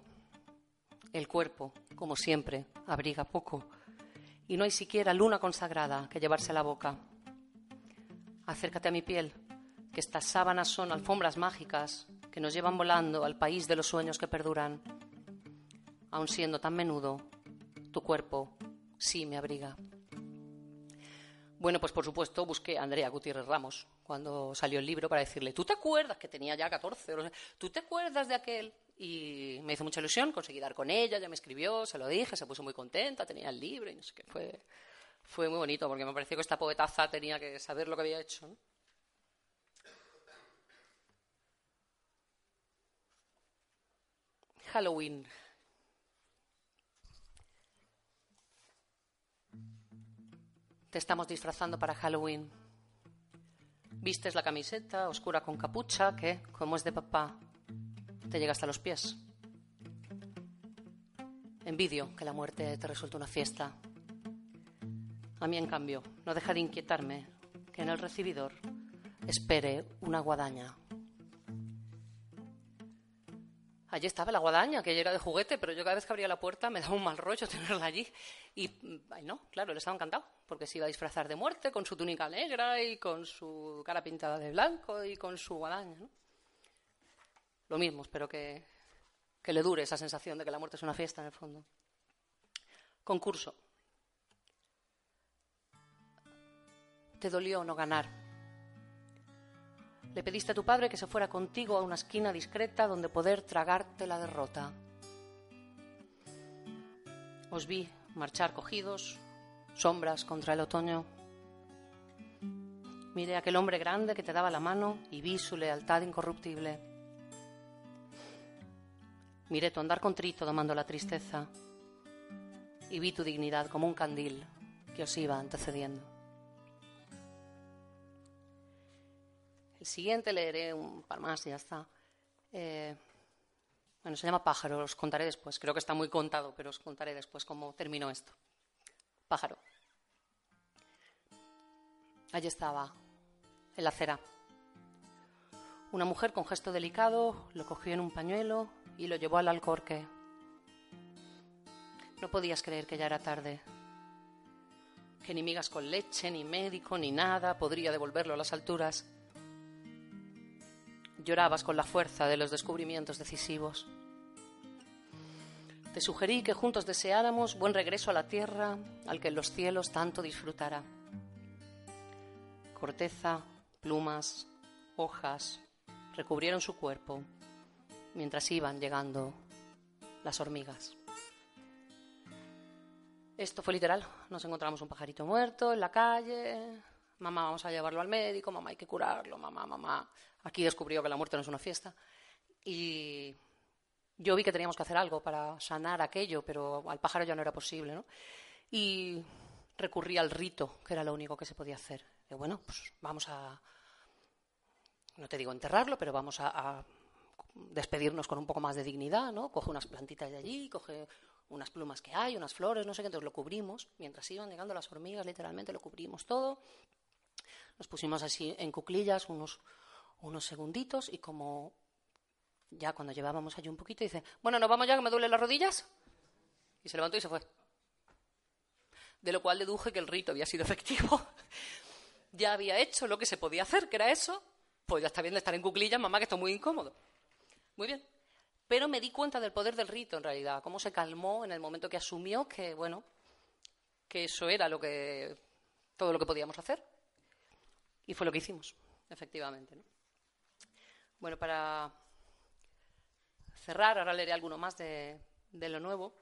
El cuerpo, como siempre, abriga poco. Y no hay siquiera luna consagrada que llevarse a la boca. Acércate a mi piel, que estas sábanas son alfombras mágicas que nos llevan volando al país de los sueños que perduran. Aun siendo tan menudo, tu cuerpo sí me abriga. Bueno, pues por supuesto busqué a Andrea Gutiérrez Ramos cuando salió el libro para decirle, ¿tú te acuerdas que tenía ya 14? ¿Tú te acuerdas de aquel? Y me hizo mucha ilusión, conseguí dar con ella, ya me escribió, se lo dije, se puso muy contenta, tenía el libro y no sé qué. Fue, fue muy bonito porque me pareció que esta poetaza tenía que saber lo que había hecho. Halloween. Te estamos disfrazando para Halloween. Vistes la camiseta oscura con capucha que, como es de papá, te llega hasta los pies. Envidio que la muerte te resulte una fiesta. A mí, en cambio, no deja de inquietarme que en el recibidor espere una guadaña Allí estaba la guadaña, que era de juguete, pero yo cada vez que abría la puerta me daba un mal rollo tenerla allí. Y no, claro, él estaba encantado, porque se iba a disfrazar de muerte con su túnica negra y con su cara pintada de blanco y con su guadaña. Lo mismo, espero que, que le dure esa sensación de que la muerte es una fiesta en el fondo. Concurso. ¿Te dolió no ganar? Le pediste a tu padre que se fuera contigo a una esquina discreta donde poder tragarte la derrota. Os vi marchar cogidos, sombras contra el otoño. Miré a aquel hombre grande que te daba la mano y vi su lealtad incorruptible. Miré tu andar contrito domando la tristeza y vi tu dignidad como un candil que os iba antecediendo. El siguiente leeré un par más y ya está. Eh, bueno, se llama Pájaro, os contaré después. Creo que está muy contado, pero os contaré después cómo terminó esto. Pájaro. Allí estaba, en la acera. Una mujer con gesto delicado lo cogió en un pañuelo y lo llevó al alcorque. No podías creer que ya era tarde, que ni migas con leche, ni médico, ni nada podría devolverlo a las alturas llorabas con la fuerza de los descubrimientos decisivos. Te sugerí que juntos deseáramos buen regreso a la tierra al que en los cielos tanto disfrutara. Corteza, plumas, hojas recubrieron su cuerpo mientras iban llegando las hormigas. Esto fue literal. Nos encontramos un pajarito muerto en la calle, mamá, vamos a llevarlo al médico, mamá, hay que curarlo, mamá, mamá. Aquí descubrió que la muerte no es una fiesta. Y yo vi que teníamos que hacer algo para sanar aquello, pero al pájaro ya no era posible, ¿no? Y recurrí al rito, que era lo único que se podía hacer. De, bueno, pues vamos a, no te digo enterrarlo, pero vamos a, a despedirnos con un poco más de dignidad, ¿no? Coge unas plantitas de allí, coge unas plumas que hay, unas flores, no sé qué, entonces lo cubrimos. Mientras iban llegando las hormigas, literalmente lo cubrimos todo. Nos pusimos así en cuclillas unos, unos segunditos y como ya cuando llevábamos allí un poquito, dice, bueno, nos vamos ya que me duelen las rodillas. Y se levantó y se fue. De lo cual deduje que el rito había sido efectivo. ya había hecho lo que se podía hacer, que era eso. Pues ya está bien de estar en cuclillas, mamá, que esto es muy incómodo. Muy bien. Pero me di cuenta del poder del rito, en realidad, cómo se calmó en el momento que asumió que, bueno, que eso era lo que, todo lo que podíamos hacer. Y fue lo que hicimos, efectivamente. Bueno, para cerrar, ahora leeré alguno más de, lo nuevo.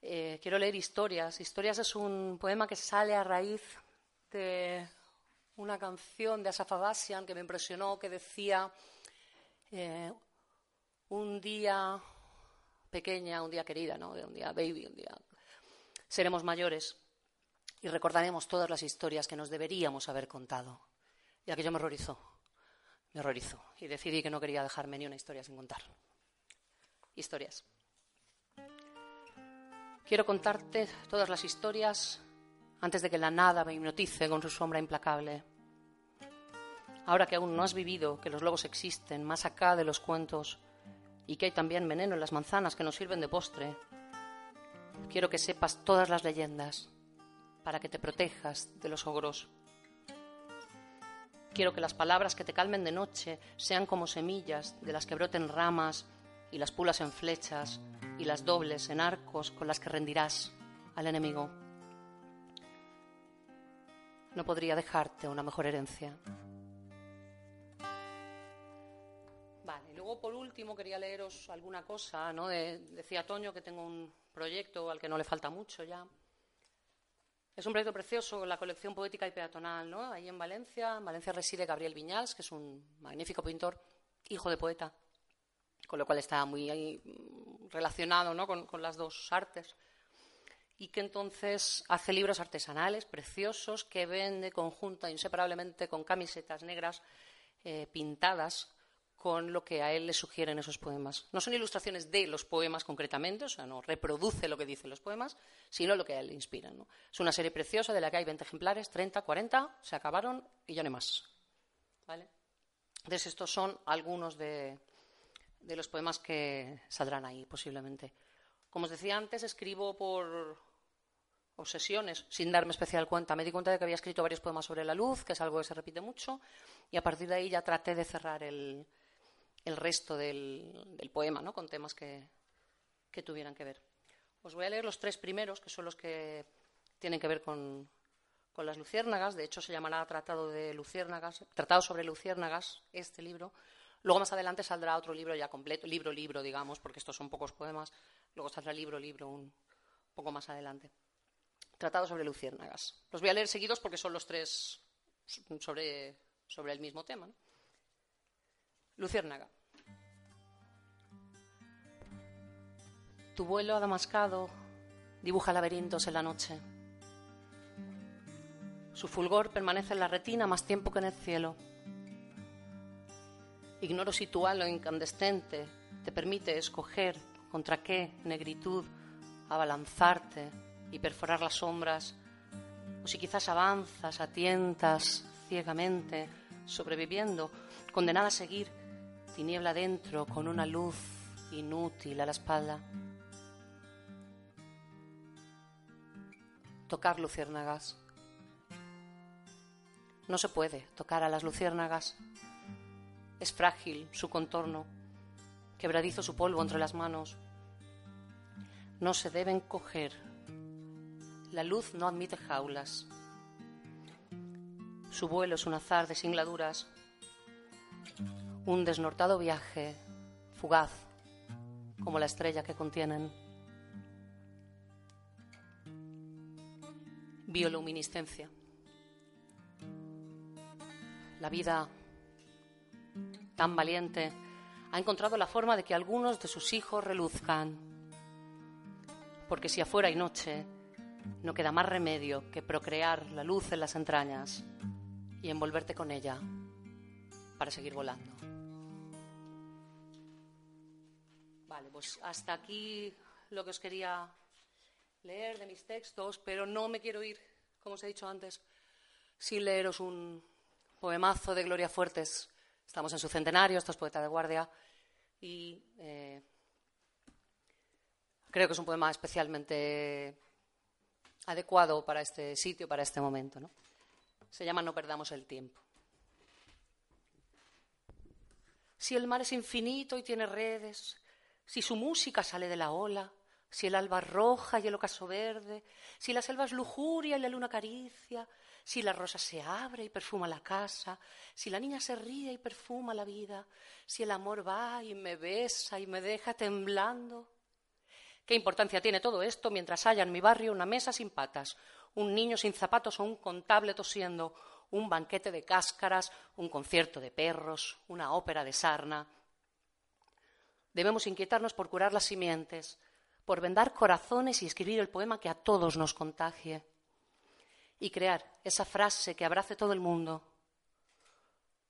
Eh, quiero leer Historias. Historias es un poema que sale a raíz de una canción de Asaf Abasian que me impresionó, que decía eh, un día pequeña, un día querida, ¿no? un día baby, un día seremos mayores y recordaremos todas las historias que nos deberíamos haber contado. Y aquello me horrorizó, me horrorizó. Y decidí que no quería dejarme ni una historia sin contar. Historias. Quiero contarte todas las historias antes de que la nada me hipnotice con su sombra implacable. Ahora que aún no has vivido que los lobos existen más acá de los cuentos y que hay también veneno en las manzanas que nos sirven de postre, quiero que sepas todas las leyendas para que te protejas de los ogros. Quiero que las palabras que te calmen de noche sean como semillas de las que broten ramas y las pulas en flechas y las dobles en arcos con las que rendirás al enemigo. No podría dejarte una mejor herencia. Vale, luego por último quería leeros alguna cosa, ¿no? decía Toño que tengo un proyecto al que no le falta mucho ya. Es un proyecto precioso, la colección poética y peatonal, ¿no? Ahí en Valencia. En Valencia reside Gabriel Viñals, que es un magnífico pintor, hijo de poeta, con lo cual está muy relacionado ¿no? con, con las dos artes y que entonces hace libros artesanales preciosos que vende conjunta, inseparablemente, con camisetas negras eh, pintadas con lo que a él le sugieren esos poemas. No son ilustraciones de los poemas concretamente, o sea, no reproduce lo que dicen los poemas, sino lo que a él le inspiran. Es una serie preciosa de la que hay 20 ejemplares, 30, 40, se acabaron y ya no hay más. ¿Vale? Entonces, estos son algunos de, de los poemas que saldrán ahí, posiblemente. Como os decía antes, escribo por obsesiones, sin darme especial cuenta. Me di cuenta de que había escrito varios poemas sobre la luz, que es algo que se repite mucho, y a partir de ahí ya traté de cerrar el, el resto del, poema, ¿no? con temas que, tuvieran que ver. Os voy a leer los tres primeros, que son los que tienen que ver con, las luciérnagas. De hecho, se llamará Tratado de Luciérnagas, Tratado sobre Luciérnagas, este libro. Luego más adelante saldrá otro libro ya completo, libro, libro, digamos, porque estos son pocos poemas. Luego saldrá libro, libro, un poco más adelante. Tratado sobre Luciérnagas. Los voy a leer seguidos porque son los tres sobre, sobre el mismo tema. Luciérnaga. Tu vuelo adamascado dibuja laberintos en la noche. Su fulgor permanece en la retina más tiempo que en el cielo. Ignoro si tu halo incandescente te permite escoger contra qué negritud abalanzarte y perforar las sombras, o si quizás avanzas a tientas ciegamente, sobreviviendo, condenada a seguir tiniebla dentro con una luz inútil a la espalda. Tocar luciérnagas. No se puede tocar a las luciérnagas. Es frágil su contorno, quebradizo su polvo entre las manos. No se deben coger. La luz no admite jaulas. Su vuelo es un azar de singladuras un desnortado viaje, fugaz, como la estrella que contienen. Bioluminiscencia. La vida, tan valiente, ha encontrado la forma de que algunos de sus hijos reluzcan. Porque si afuera hay noche, no queda más remedio que procrear la luz en las entrañas y envolverte con ella para seguir volando. Vale, pues hasta aquí lo que os quería leer de mis textos, pero no me quiero ir, como os he dicho antes, sin leeros un poemazo de Gloria Fuertes. Estamos en su centenario, esto es poeta de guardia, y eh, creo que es un poema especialmente adecuado para este sitio, para este momento. ¿no? Se llama No perdamos el tiempo. Si el mar es infinito y tiene redes, si su música sale de la ola, si el alba roja y el ocaso verde, si la selva es lujuria y la luna caricia, si la rosa se abre y perfuma la casa, si la niña se ríe y perfuma la vida, si el amor va y me besa y me deja temblando. ¿Qué importancia tiene todo esto mientras haya en mi barrio una mesa sin patas, un niño sin zapatos o un contable tosiendo, un banquete de cáscaras, un concierto de perros, una ópera de sarna? Debemos inquietarnos por curar las simientes, por vendar corazones y escribir el poema que a todos nos contagie. Y crear esa frase que abrace todo el mundo.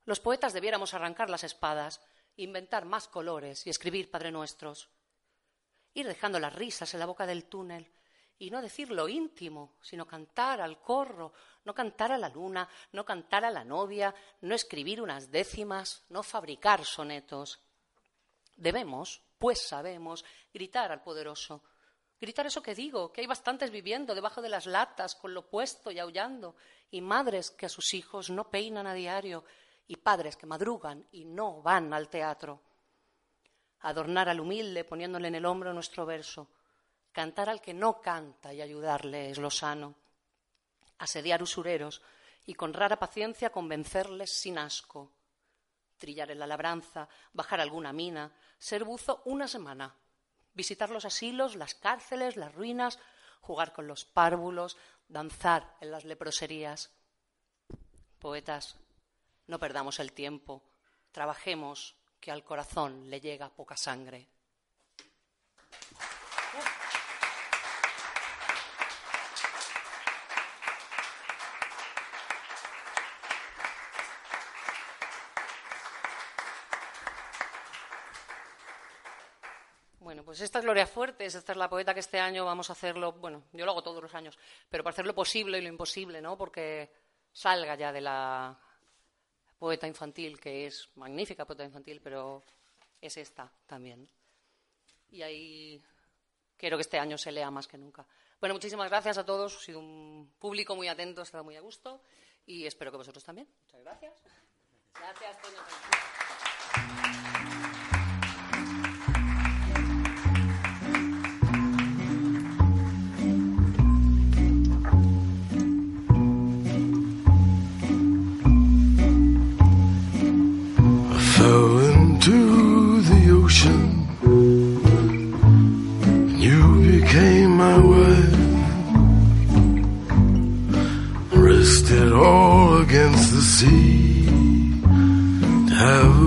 Los poetas debiéramos arrancar las espadas, inventar más colores y escribir Padre Nuestros. ir dejando las risas en la boca del túnel y no decir lo íntimo, sino cantar al corro, no cantar a la luna, no cantar a la novia, no escribir unas décimas, no fabricar sonetos. Debemos, pues sabemos, gritar al poderoso, gritar eso que digo, que hay bastantes viviendo debajo de las latas, con lo puesto y aullando, y madres que a sus hijos no peinan a diario, y padres que madrugan y no van al teatro. Adornar al humilde poniéndole en el hombro nuestro verso, cantar al que no canta y ayudarle es lo sano, asediar usureros y con rara paciencia convencerles sin asco, trillar en la labranza, bajar alguna mina, ser buzo una semana, visitar los asilos, las cárceles, las ruinas, jugar con los párvulos, danzar en las leproserías. Poetas, no perdamos el tiempo, trabajemos, que al corazón le llega poca sangre. Pues esta es Gloria Fuertes, esta es la poeta que este año vamos a hacerlo, bueno, yo lo hago todos los años, pero para hacer lo posible y lo imposible, ¿no? Porque salga ya de la poeta infantil, que es magnífica poeta infantil, pero es esta también. Y ahí quiero que este año se lea más que nunca. Bueno, muchísimas gracias a todos. Ha sido un público muy atento, ha estado muy a gusto y espero que vosotros también. Muchas gracias. Gracias. fell into the ocean. You became my wife. Rested all against the sea. To have